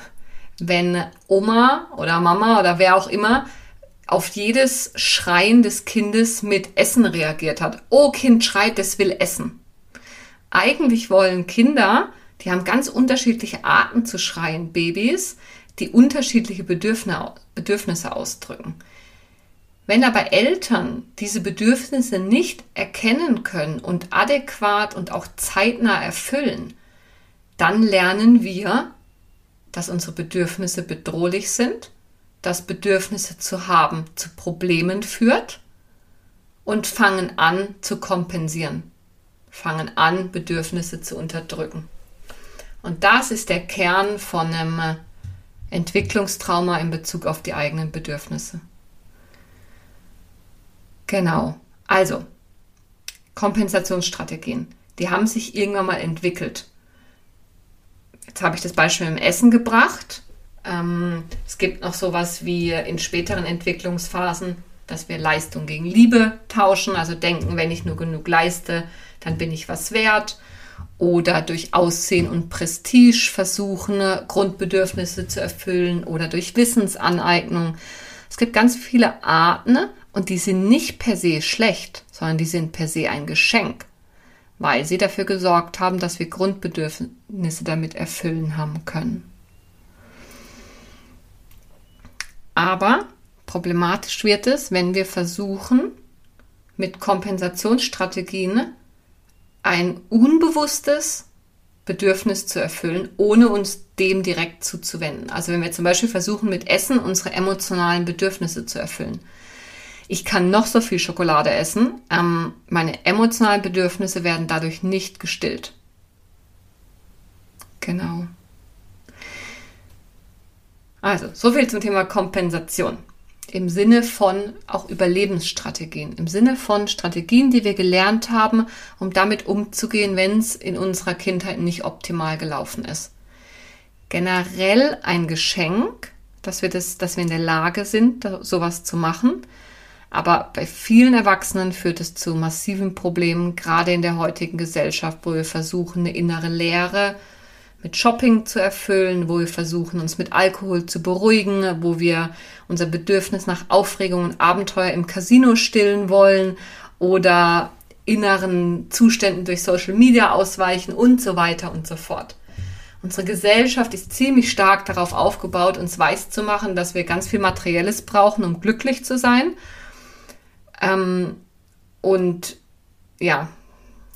wenn Oma oder Mama oder wer auch immer auf jedes Schreien des Kindes mit Essen reagiert hat. Oh, Kind schreit, es will essen. Eigentlich wollen Kinder, die haben ganz unterschiedliche Arten zu schreien, Babys, die unterschiedliche Bedürfnisse ausdrücken. Wenn aber Eltern diese Bedürfnisse nicht erkennen können und adäquat und auch zeitnah erfüllen, dann lernen wir, dass unsere Bedürfnisse bedrohlich sind, dass Bedürfnisse zu haben zu Problemen führt und fangen an zu kompensieren, fangen an Bedürfnisse zu unterdrücken. Und das ist der Kern von einem Entwicklungstrauma in Bezug auf die eigenen Bedürfnisse. Genau. Also, Kompensationsstrategien. Die haben sich irgendwann mal entwickelt. Jetzt habe ich das Beispiel im Essen gebracht. Ähm, es gibt noch sowas wie in späteren Entwicklungsphasen, dass wir Leistung gegen Liebe tauschen, also denken, wenn ich nur genug leiste, dann bin ich was wert. Oder durch Aussehen und Prestige versuchen, Grundbedürfnisse zu erfüllen oder durch Wissensaneignung. Es gibt ganz viele Arten und die sind nicht per se schlecht, sondern die sind per se ein Geschenk weil sie dafür gesorgt haben, dass wir Grundbedürfnisse damit erfüllen haben können. Aber problematisch wird es, wenn wir versuchen, mit Kompensationsstrategien ein unbewusstes Bedürfnis zu erfüllen, ohne uns dem direkt zuzuwenden. Also wenn wir zum Beispiel versuchen, mit Essen unsere emotionalen Bedürfnisse zu erfüllen. Ich kann noch so viel Schokolade essen. Ähm, meine emotionalen Bedürfnisse werden dadurch nicht gestillt. Genau. Also, so viel zum Thema Kompensation. Im Sinne von auch Überlebensstrategien. Im Sinne von Strategien, die wir gelernt haben, um damit umzugehen, wenn es in unserer Kindheit nicht optimal gelaufen ist. Generell ein Geschenk, dass wir, das, dass wir in der Lage sind, sowas zu machen. Aber bei vielen Erwachsenen führt es zu massiven Problemen, gerade in der heutigen Gesellschaft, wo wir versuchen, eine innere Leere mit Shopping zu erfüllen, wo wir versuchen, uns mit Alkohol zu beruhigen, wo wir unser Bedürfnis nach Aufregung und Abenteuer im Casino stillen wollen oder inneren Zuständen durch Social Media ausweichen und so weiter und so fort. Unsere Gesellschaft ist ziemlich stark darauf aufgebaut, uns weiß zu machen, dass wir ganz viel Materielles brauchen, um glücklich zu sein ähm, und ja,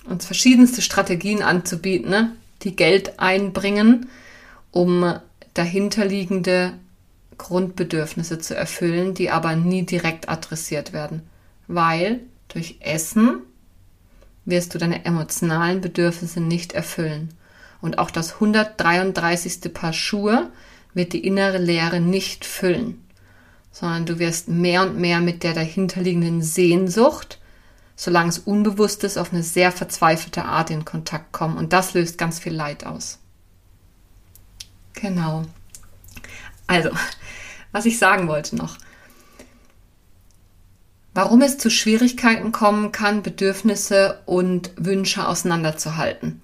uns verschiedenste Strategien anzubieten, ne? Die Geld einbringen, um dahinterliegende Grundbedürfnisse zu erfüllen, die aber nie direkt adressiert werden. Weil durch Essen wirst du deine emotionalen Bedürfnisse nicht erfüllen. Und auch das 133. Paar Schuhe wird die innere Leere nicht füllen sondern du wirst mehr und mehr mit der dahinterliegenden Sehnsucht, solange es unbewusst ist, auf eine sehr verzweifelte Art in Kontakt kommen. Und das löst ganz viel Leid aus. Genau. Also, was ich sagen wollte noch. Warum es zu Schwierigkeiten kommen kann, Bedürfnisse und Wünsche auseinanderzuhalten.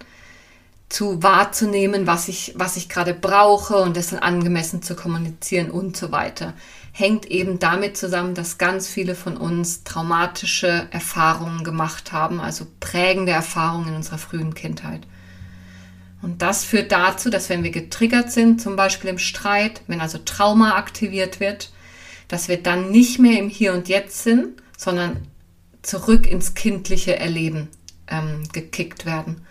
Zu wahrzunehmen, was ich, was ich gerade brauche und das dann angemessen zu kommunizieren und so weiter hängt eben damit zusammen, dass ganz viele von uns traumatische Erfahrungen gemacht haben, also prägende Erfahrungen in unserer frühen Kindheit. Und das führt dazu, dass wenn wir getriggert sind, zum Beispiel im Streit, wenn also Trauma aktiviert wird, dass wir dann nicht mehr im Hier und Jetzt sind, sondern zurück ins kindliche Erleben ähm, gekickt werden.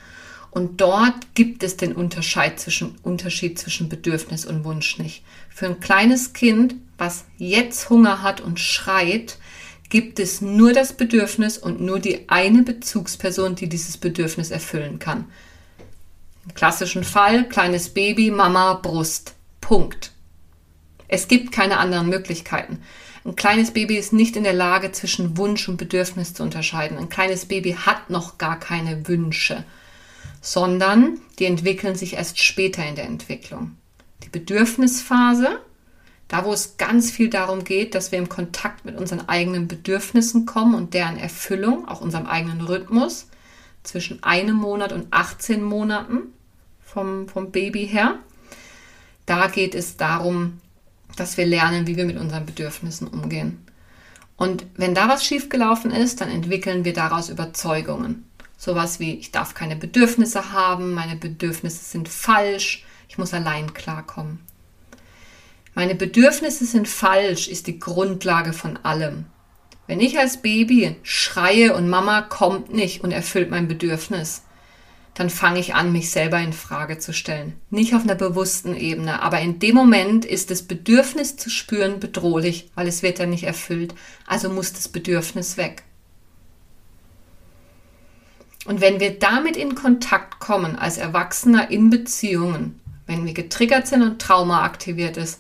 Und dort gibt es den Unterschied zwischen, Unterschied zwischen Bedürfnis und Wunsch nicht. Für ein kleines Kind was jetzt Hunger hat und schreit, gibt es nur das Bedürfnis und nur die eine Bezugsperson, die dieses Bedürfnis erfüllen kann. Im klassischen Fall kleines Baby, Mama, Brust. Punkt. Es gibt keine anderen Möglichkeiten. Ein kleines Baby ist nicht in der Lage, zwischen Wunsch und Bedürfnis zu unterscheiden. Ein kleines Baby hat noch gar keine Wünsche, sondern die entwickeln sich erst später in der Entwicklung. Die Bedürfnisphase, da wo es ganz viel darum geht, dass wir im Kontakt mit unseren eigenen Bedürfnissen kommen und deren Erfüllung, auch unserem eigenen Rhythmus, zwischen einem Monat und 18 Monaten vom, vom Baby her. Da geht es darum, dass wir lernen, wie wir mit unseren Bedürfnissen umgehen. Und wenn da was schiefgelaufen ist, dann entwickeln wir daraus Überzeugungen. Sowas wie, ich darf keine Bedürfnisse haben, meine Bedürfnisse sind falsch, ich muss allein klarkommen. Meine Bedürfnisse sind falsch ist die Grundlage von allem. Wenn ich als Baby schreie und Mama kommt nicht und erfüllt mein Bedürfnis, dann fange ich an, mich selber in Frage zu stellen. Nicht auf einer bewussten Ebene, aber in dem Moment ist das Bedürfnis zu spüren bedrohlich, weil es wird ja nicht erfüllt. Also muss das Bedürfnis weg. Und wenn wir damit in Kontakt kommen als Erwachsener in Beziehungen, wenn wir getriggert sind und Trauma aktiviert ist,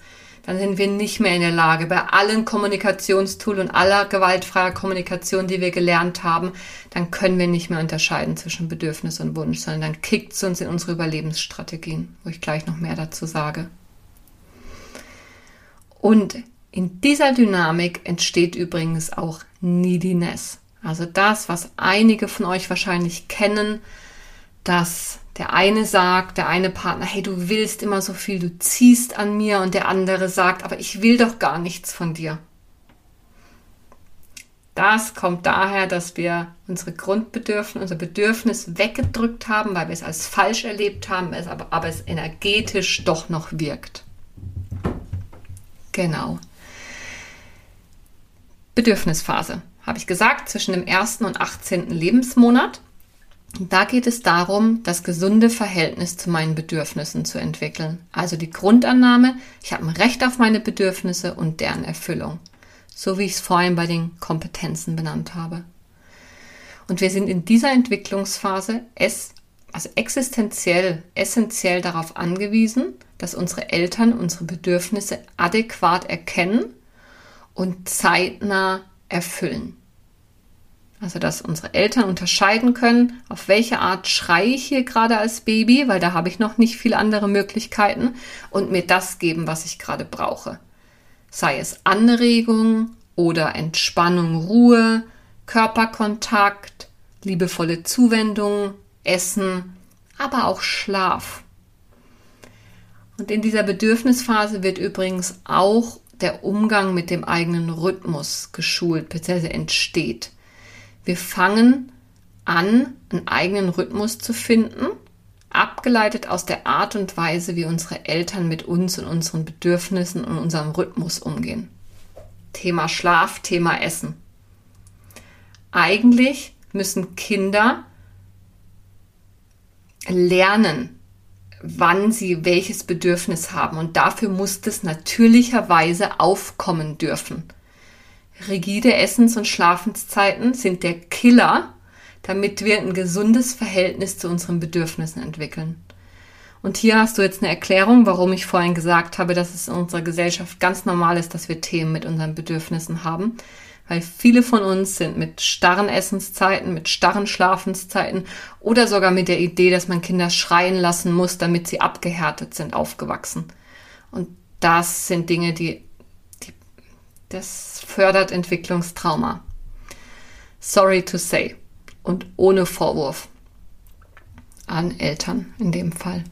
dann sind wir nicht mehr in der Lage, bei allen Kommunikationstools und aller gewaltfreier Kommunikation, die wir gelernt haben, dann können wir nicht mehr unterscheiden zwischen Bedürfnis und Wunsch, sondern dann kickt es uns in unsere Überlebensstrategien, wo ich gleich noch mehr dazu sage. Und in dieser Dynamik entsteht übrigens auch Neediness. Also das, was einige von euch wahrscheinlich kennen, dass der eine sagt, der eine Partner, hey, du willst immer so viel, du ziehst an mir und der andere sagt, aber ich will doch gar nichts von dir. Das kommt daher, dass wir unsere Grundbedürfnisse, unser Bedürfnis weggedrückt haben, weil wir es als falsch erlebt haben, es aber, aber es energetisch doch noch wirkt. Genau. Bedürfnisphase, habe ich gesagt, zwischen dem ersten und 18. Lebensmonat. Da geht es darum, das gesunde Verhältnis zu meinen Bedürfnissen zu entwickeln. Also die Grundannahme, ich habe ein Recht auf meine Bedürfnisse und deren Erfüllung. So wie ich es vorhin bei den Kompetenzen benannt habe. Und wir sind in dieser Entwicklungsphase es, also existenziell, essentiell darauf angewiesen, dass unsere Eltern unsere Bedürfnisse adäquat erkennen und zeitnah erfüllen. Also, dass unsere Eltern unterscheiden können, auf welche Art schreie ich hier gerade als Baby, weil da habe ich noch nicht viele andere Möglichkeiten und mir das geben, was ich gerade brauche. Sei es Anregung oder Entspannung, Ruhe, Körperkontakt, liebevolle Zuwendung, Essen, aber auch Schlaf. Und in dieser Bedürfnisphase wird übrigens auch der Umgang mit dem eigenen Rhythmus geschult bzw. entsteht. Wir fangen an, einen eigenen Rhythmus zu finden, abgeleitet aus der Art und Weise, wie unsere Eltern mit uns und unseren Bedürfnissen und unserem Rhythmus umgehen. Thema Schlaf, Thema Essen. Eigentlich müssen Kinder lernen, wann sie welches Bedürfnis haben. Und dafür muss das natürlicherweise aufkommen dürfen. Rigide Essens- und Schlafenszeiten sind der Killer, damit wir ein gesundes Verhältnis zu unseren Bedürfnissen entwickeln. Und hier hast du jetzt eine Erklärung, warum ich vorhin gesagt habe, dass es in unserer Gesellschaft ganz normal ist, dass wir Themen mit unseren Bedürfnissen haben. Weil viele von uns sind mit starren Essenszeiten, mit starren Schlafenszeiten oder sogar mit der Idee, dass man Kinder schreien lassen muss, damit sie abgehärtet sind, aufgewachsen. Und das sind Dinge, die das fördert Entwicklungstrauma. Sorry to say. Und ohne Vorwurf an Eltern in dem Fall.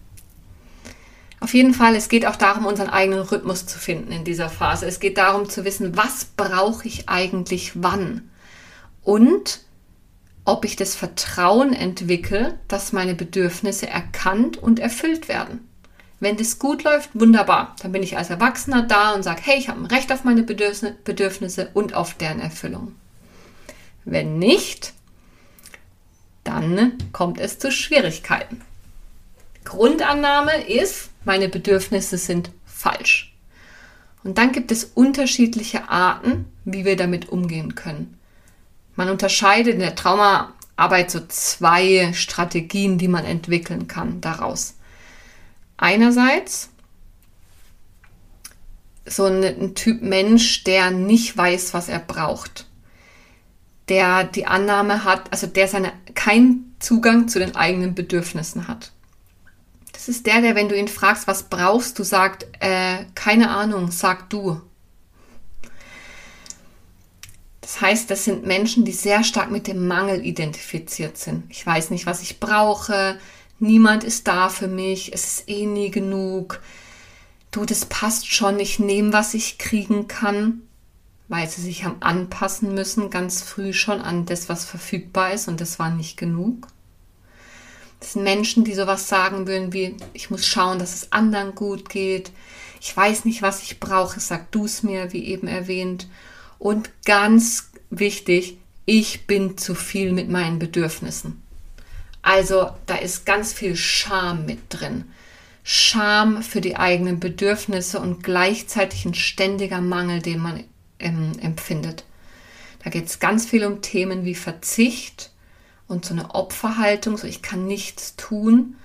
Auf jeden Fall, es geht auch darum, unseren eigenen Rhythmus zu finden in dieser Phase. Es geht darum zu wissen, was brauche ich eigentlich wann. Und ob ich das Vertrauen entwickle, dass meine Bedürfnisse erkannt und erfüllt werden. Wenn das gut läuft, wunderbar. Dann bin ich als Erwachsener da und sage, hey, ich habe ein Recht auf meine Bedürfnisse und auf deren Erfüllung. Wenn nicht, dann kommt es zu Schwierigkeiten. Grundannahme ist, meine Bedürfnisse sind falsch. Und dann gibt es unterschiedliche Arten, wie wir damit umgehen können. Man unterscheidet in der Traumaarbeit so zwei Strategien, die man entwickeln kann daraus. Einerseits so ein, Typ Mensch, der nicht weiß, was er braucht. Der die Annahme hat, also der seine, keinen Zugang zu den eigenen Bedürfnissen hat. Das ist der, der, wenn du ihn fragst, was brauchst du, sagt, äh, keine Ahnung, sag du. Das heißt, das sind Menschen, die sehr stark mit dem Mangel identifiziert sind. Ich weiß nicht, was ich brauche, niemand ist da für mich, es ist eh nie genug, du, das passt schon, ich nehme, was ich kriegen kann, weil sie sich haben anpassen müssen, ganz früh schon an das, was verfügbar ist. Und das war nicht genug. Das sind Menschen, die sowas sagen würden wie, ich muss schauen, dass es anderen gut geht, ich weiß nicht, was ich brauche, sag du es mir, wie eben erwähnt. Und ganz wichtig, ich bin zu viel mit meinen Bedürfnissen. Also da ist ganz viel Scham mit drin. Scham für die eigenen Bedürfnisse und gleichzeitig ein ständiger Mangel, den man ähm, empfindet. Da geht es ganz viel um Themen wie Verzicht und so eine Opferhaltung, so ich kann nichts tun.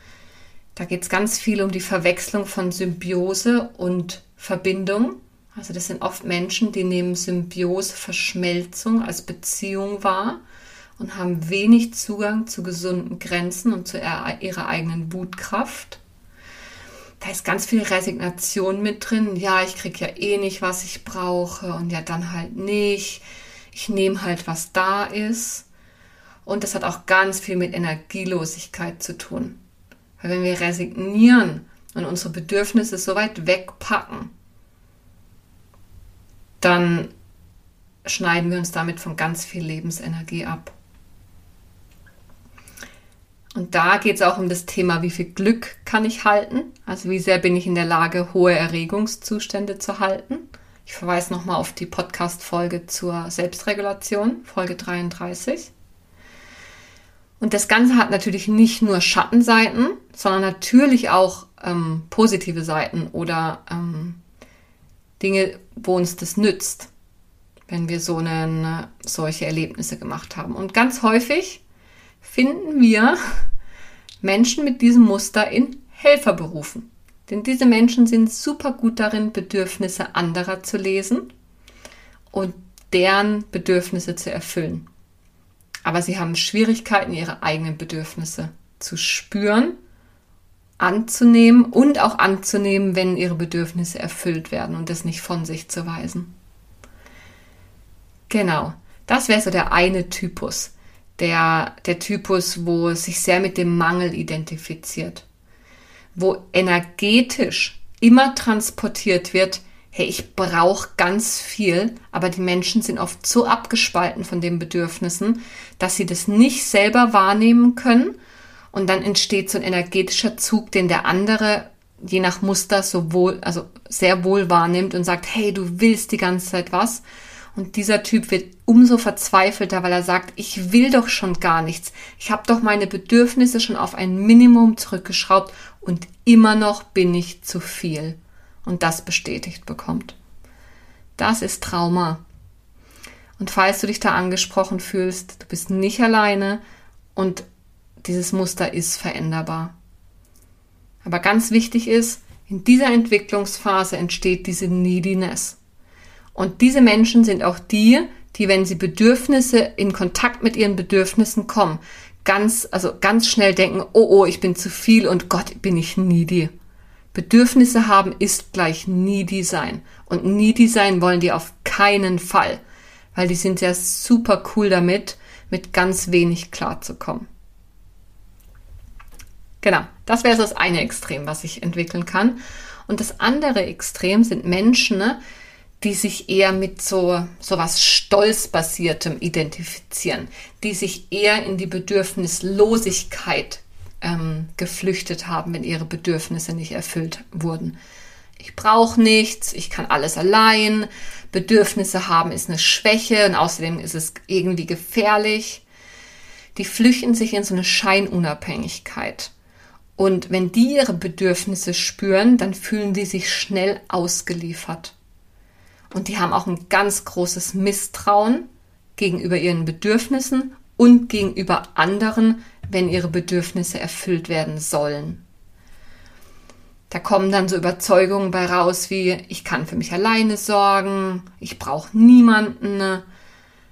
Da geht es ganz viel um die Verwechslung von Symbiose und Verbindung. Also das sind oft Menschen, die nehmen Symbiose, Verschmelzung als Beziehung wahr und haben wenig Zugang zu gesunden Grenzen und zu ihrer eigenen Wutkraft da ist ganz viel Resignation mit drin. Ja, ich kriege ja eh nicht, was ich brauche und ja, dann halt nicht. Ich nehme halt, was da ist. Und das hat auch ganz viel mit Energielosigkeit zu tun. Weil wenn wir resignieren und unsere Bedürfnisse so weit wegpacken, dann schneiden wir uns damit von ganz viel Lebensenergie ab. Und da geht es auch um das Thema, wie viel Glück kann ich halten? Also wie sehr bin ich in der Lage, hohe Erregungszustände zu halten? Ich verweise nochmal auf die Podcast-Folge zur Selbstregulation, Folge 33. Und das Ganze hat natürlich nicht nur Schattenseiten, sondern natürlich auch ähm, positive Seiten oder ähm, Dinge, wo uns das nützt, wenn wir so eine, solche Erlebnisse gemacht haben. Und ganz häufig finden wir Menschen mit diesem Muster in Helferberufen. Denn diese Menschen sind super gut darin, Bedürfnisse anderer zu lesen und deren Bedürfnisse zu erfüllen. Aber sie haben Schwierigkeiten, ihre eigenen Bedürfnisse zu spüren, anzunehmen und auch anzunehmen, wenn ihre Bedürfnisse erfüllt werden und das nicht von sich zu weisen. Genau, das wäre so der eine Typus der, der Typus, wo sich sehr mit dem Mangel identifiziert, wo energetisch immer transportiert wird, hey, ich brauche ganz viel, aber die Menschen sind oft so abgespalten von den Bedürfnissen, dass sie das nicht selber wahrnehmen können. Und dann entsteht so ein energetischer Zug, den der andere je nach Muster so wohl, also sehr wohl wahrnimmt und sagt, hey, du willst die ganze Zeit was und dieser Typ wird umso verzweifelter, weil er sagt, ich will doch schon gar nichts. Ich habe doch meine Bedürfnisse schon auf ein Minimum zurückgeschraubt und immer noch bin ich zu viel. Und das bestätigt bekommt. Das ist Trauma. Und falls du dich da angesprochen fühlst, du bist nicht alleine und dieses Muster ist veränderbar. Aber ganz wichtig ist, in dieser Entwicklungsphase entsteht diese Neediness. Und diese Menschen sind auch die, die, wenn sie Bedürfnisse in Kontakt mit ihren Bedürfnissen kommen, ganz, also ganz schnell denken, oh, oh, ich bin zu viel und Gott, bin ich needy. Bedürfnisse haben ist gleich needy sein. Und needy sein wollen die auf keinen Fall, weil die sind ja super cool damit, mit ganz wenig klarzukommen. Genau, das wäre so das eine Extrem, was ich entwickeln kann. Und das andere Extrem sind Menschen, ne, die sich eher mit so, so was Stolzbasiertem identifizieren, die sich eher in die Bedürfnislosigkeit ähm, geflüchtet haben, wenn ihre Bedürfnisse nicht erfüllt wurden. Ich brauche nichts, ich kann alles allein, Bedürfnisse haben ist eine Schwäche und außerdem ist es irgendwie gefährlich. Die flüchten sich in so eine Scheinunabhängigkeit. Und wenn die ihre Bedürfnisse spüren, dann fühlen die sich schnell ausgeliefert. Und die haben auch ein ganz großes Misstrauen gegenüber ihren Bedürfnissen und gegenüber anderen, wenn ihre Bedürfnisse erfüllt werden sollen. Da kommen dann so Überzeugungen bei raus wie, ich kann für mich alleine sorgen, ich brauche niemanden,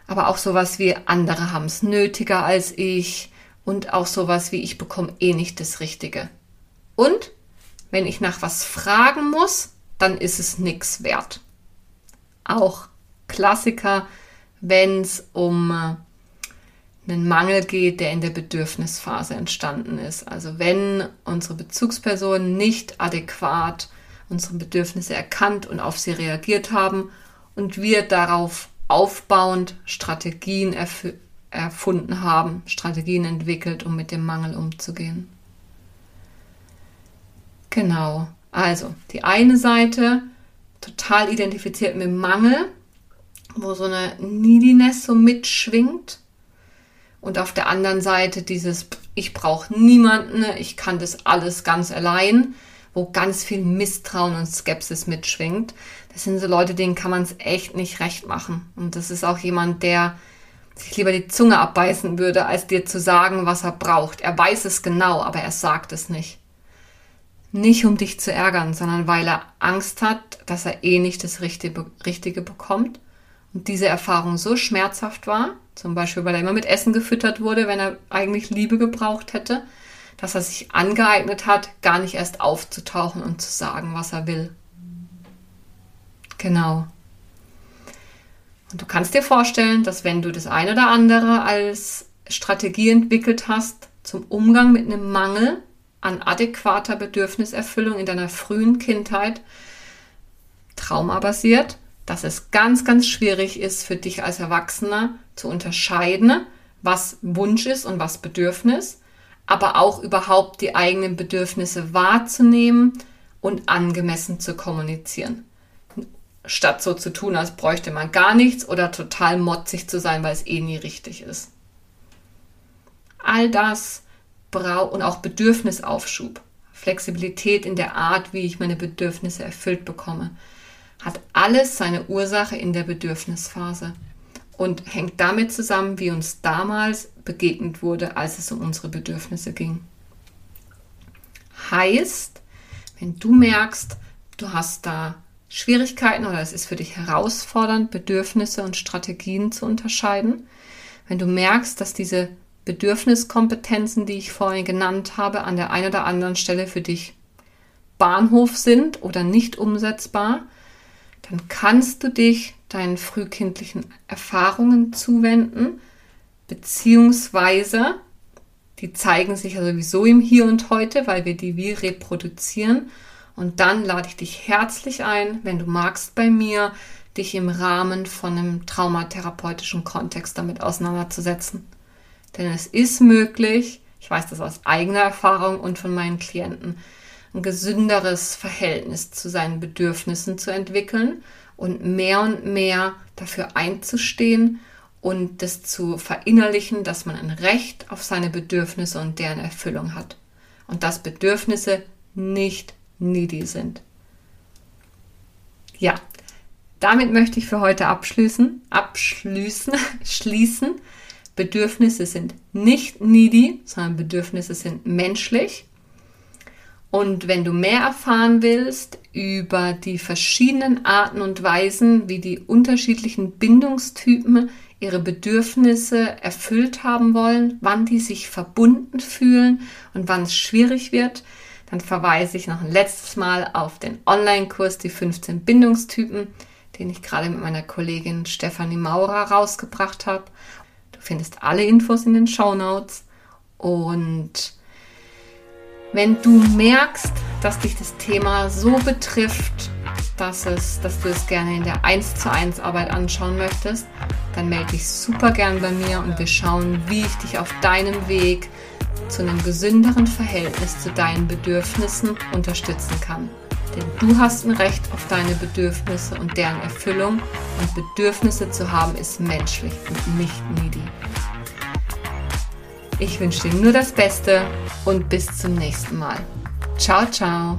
aber auch sowas wie, andere haben es nötiger als ich und auch sowas wie, ich bekomme eh nicht das Richtige. Und wenn ich nach was fragen muss, dann ist es nichts wert. Auch Klassiker, wenn es um äh, einen Mangel geht, der in der Bedürfnisphase entstanden ist. Also wenn unsere Bezugspersonen nicht adäquat unsere Bedürfnisse erkannt und auf sie reagiert haben und wir darauf aufbauend Strategien erfunden haben, Strategien entwickelt, um mit dem Mangel umzugehen. Genau. Also, die eine Seite total identifiziert mit Mangel, wo so eine Neediness so mitschwingt. Und auf der anderen Seite dieses, ich brauche niemanden, ich kann das alles ganz allein, wo ganz viel Misstrauen und Skepsis mitschwingt. Das sind so Leute, denen kann man es echt nicht recht machen. Und das ist auch jemand, der sich lieber die Zunge abbeißen würde, als dir zu sagen, was er braucht. Er weiß es genau, aber er sagt es nicht. Nicht um dich zu ärgern, sondern weil er Angst hat, dass er eh nicht das Richtige, Richtige bekommt. Und diese Erfahrung so schmerzhaft war, zum Beispiel weil er immer mit Essen gefüttert wurde, wenn er eigentlich Liebe gebraucht hätte, dass er sich angeeignet hat, gar nicht erst aufzutauchen und zu sagen, was er will. Genau. Und du kannst dir vorstellen, dass wenn du das eine oder andere als Strategie entwickelt hast zum Umgang mit einem Mangel, an adäquater Bedürfniserfüllung in deiner frühen Kindheit traumabasiert, dass es ganz, ganz schwierig ist für dich als Erwachsener zu unterscheiden, was Wunsch ist und was Bedürfnis, aber auch überhaupt die eigenen Bedürfnisse wahrzunehmen und angemessen zu kommunizieren. Statt so zu tun, als bräuchte man gar nichts oder total motzig zu sein, weil es eh nie richtig ist. All das brauche und auch Bedürfnisaufschub, Flexibilität in der Art, wie ich meine Bedürfnisse erfüllt bekomme, hat alles seine Ursache in der Bedürfnisphase und hängt damit zusammen, wie uns damals begegnet wurde, als es um unsere Bedürfnisse ging. Heißt, wenn du merkst, du hast da Schwierigkeiten oder es ist für dich herausfordernd, Bedürfnisse und Strategien zu unterscheiden, wenn du merkst, dass diese Bedürfniskompetenzen, die ich vorhin genannt habe, an der einen oder anderen Stelle für dich Bahnhof sind oder nicht umsetzbar, dann kannst du dich deinen frühkindlichen Erfahrungen zuwenden, beziehungsweise die zeigen sich ja sowieso im Hier und Heute, weil wir die wie reproduzieren. Und dann lade ich dich herzlich ein, wenn du magst, bei mir, dich im Rahmen von einem traumatherapeutischen Kontext damit auseinanderzusetzen. Denn es ist möglich, ich weiß das aus eigener Erfahrung und von meinen Klienten, ein gesünderes Verhältnis zu seinen Bedürfnissen zu entwickeln und mehr und mehr dafür einzustehen und das zu verinnerlichen, dass man ein Recht auf seine Bedürfnisse und deren Erfüllung hat. Und dass Bedürfnisse nicht needy sind. Ja, damit möchte ich für heute abschließen, abschließen, schließen. Bedürfnisse sind nicht needy, sondern Bedürfnisse sind menschlich. Und wenn du mehr erfahren willst über die verschiedenen Arten und Weisen, wie die unterschiedlichen Bindungstypen ihre Bedürfnisse erfüllt haben wollen, wann die sich verbunden fühlen und wann es schwierig wird, dann verweise ich noch ein letztes Mal auf den Online-Kurs Die 15 Bindungstypen, den ich gerade mit meiner Kollegin Stefanie Maurer rausgebracht habe findest alle Infos in den Show Notes. Und wenn du merkst, dass dich das Thema so betrifft, dass, es, dass du es gerne in der 1 zu 1 Arbeit anschauen möchtest, dann melde dich super gern bei mir und wir schauen, wie ich dich auf deinem Weg zu einem gesünderen Verhältnis zu deinen Bedürfnissen unterstützen kann. Denn du hast ein Recht auf deine Bedürfnisse und deren Erfüllung und Bedürfnisse zu haben ist menschlich und nicht needy. Ich wünsche dir nur das Beste und bis zum nächsten Mal. Ciao, ciao.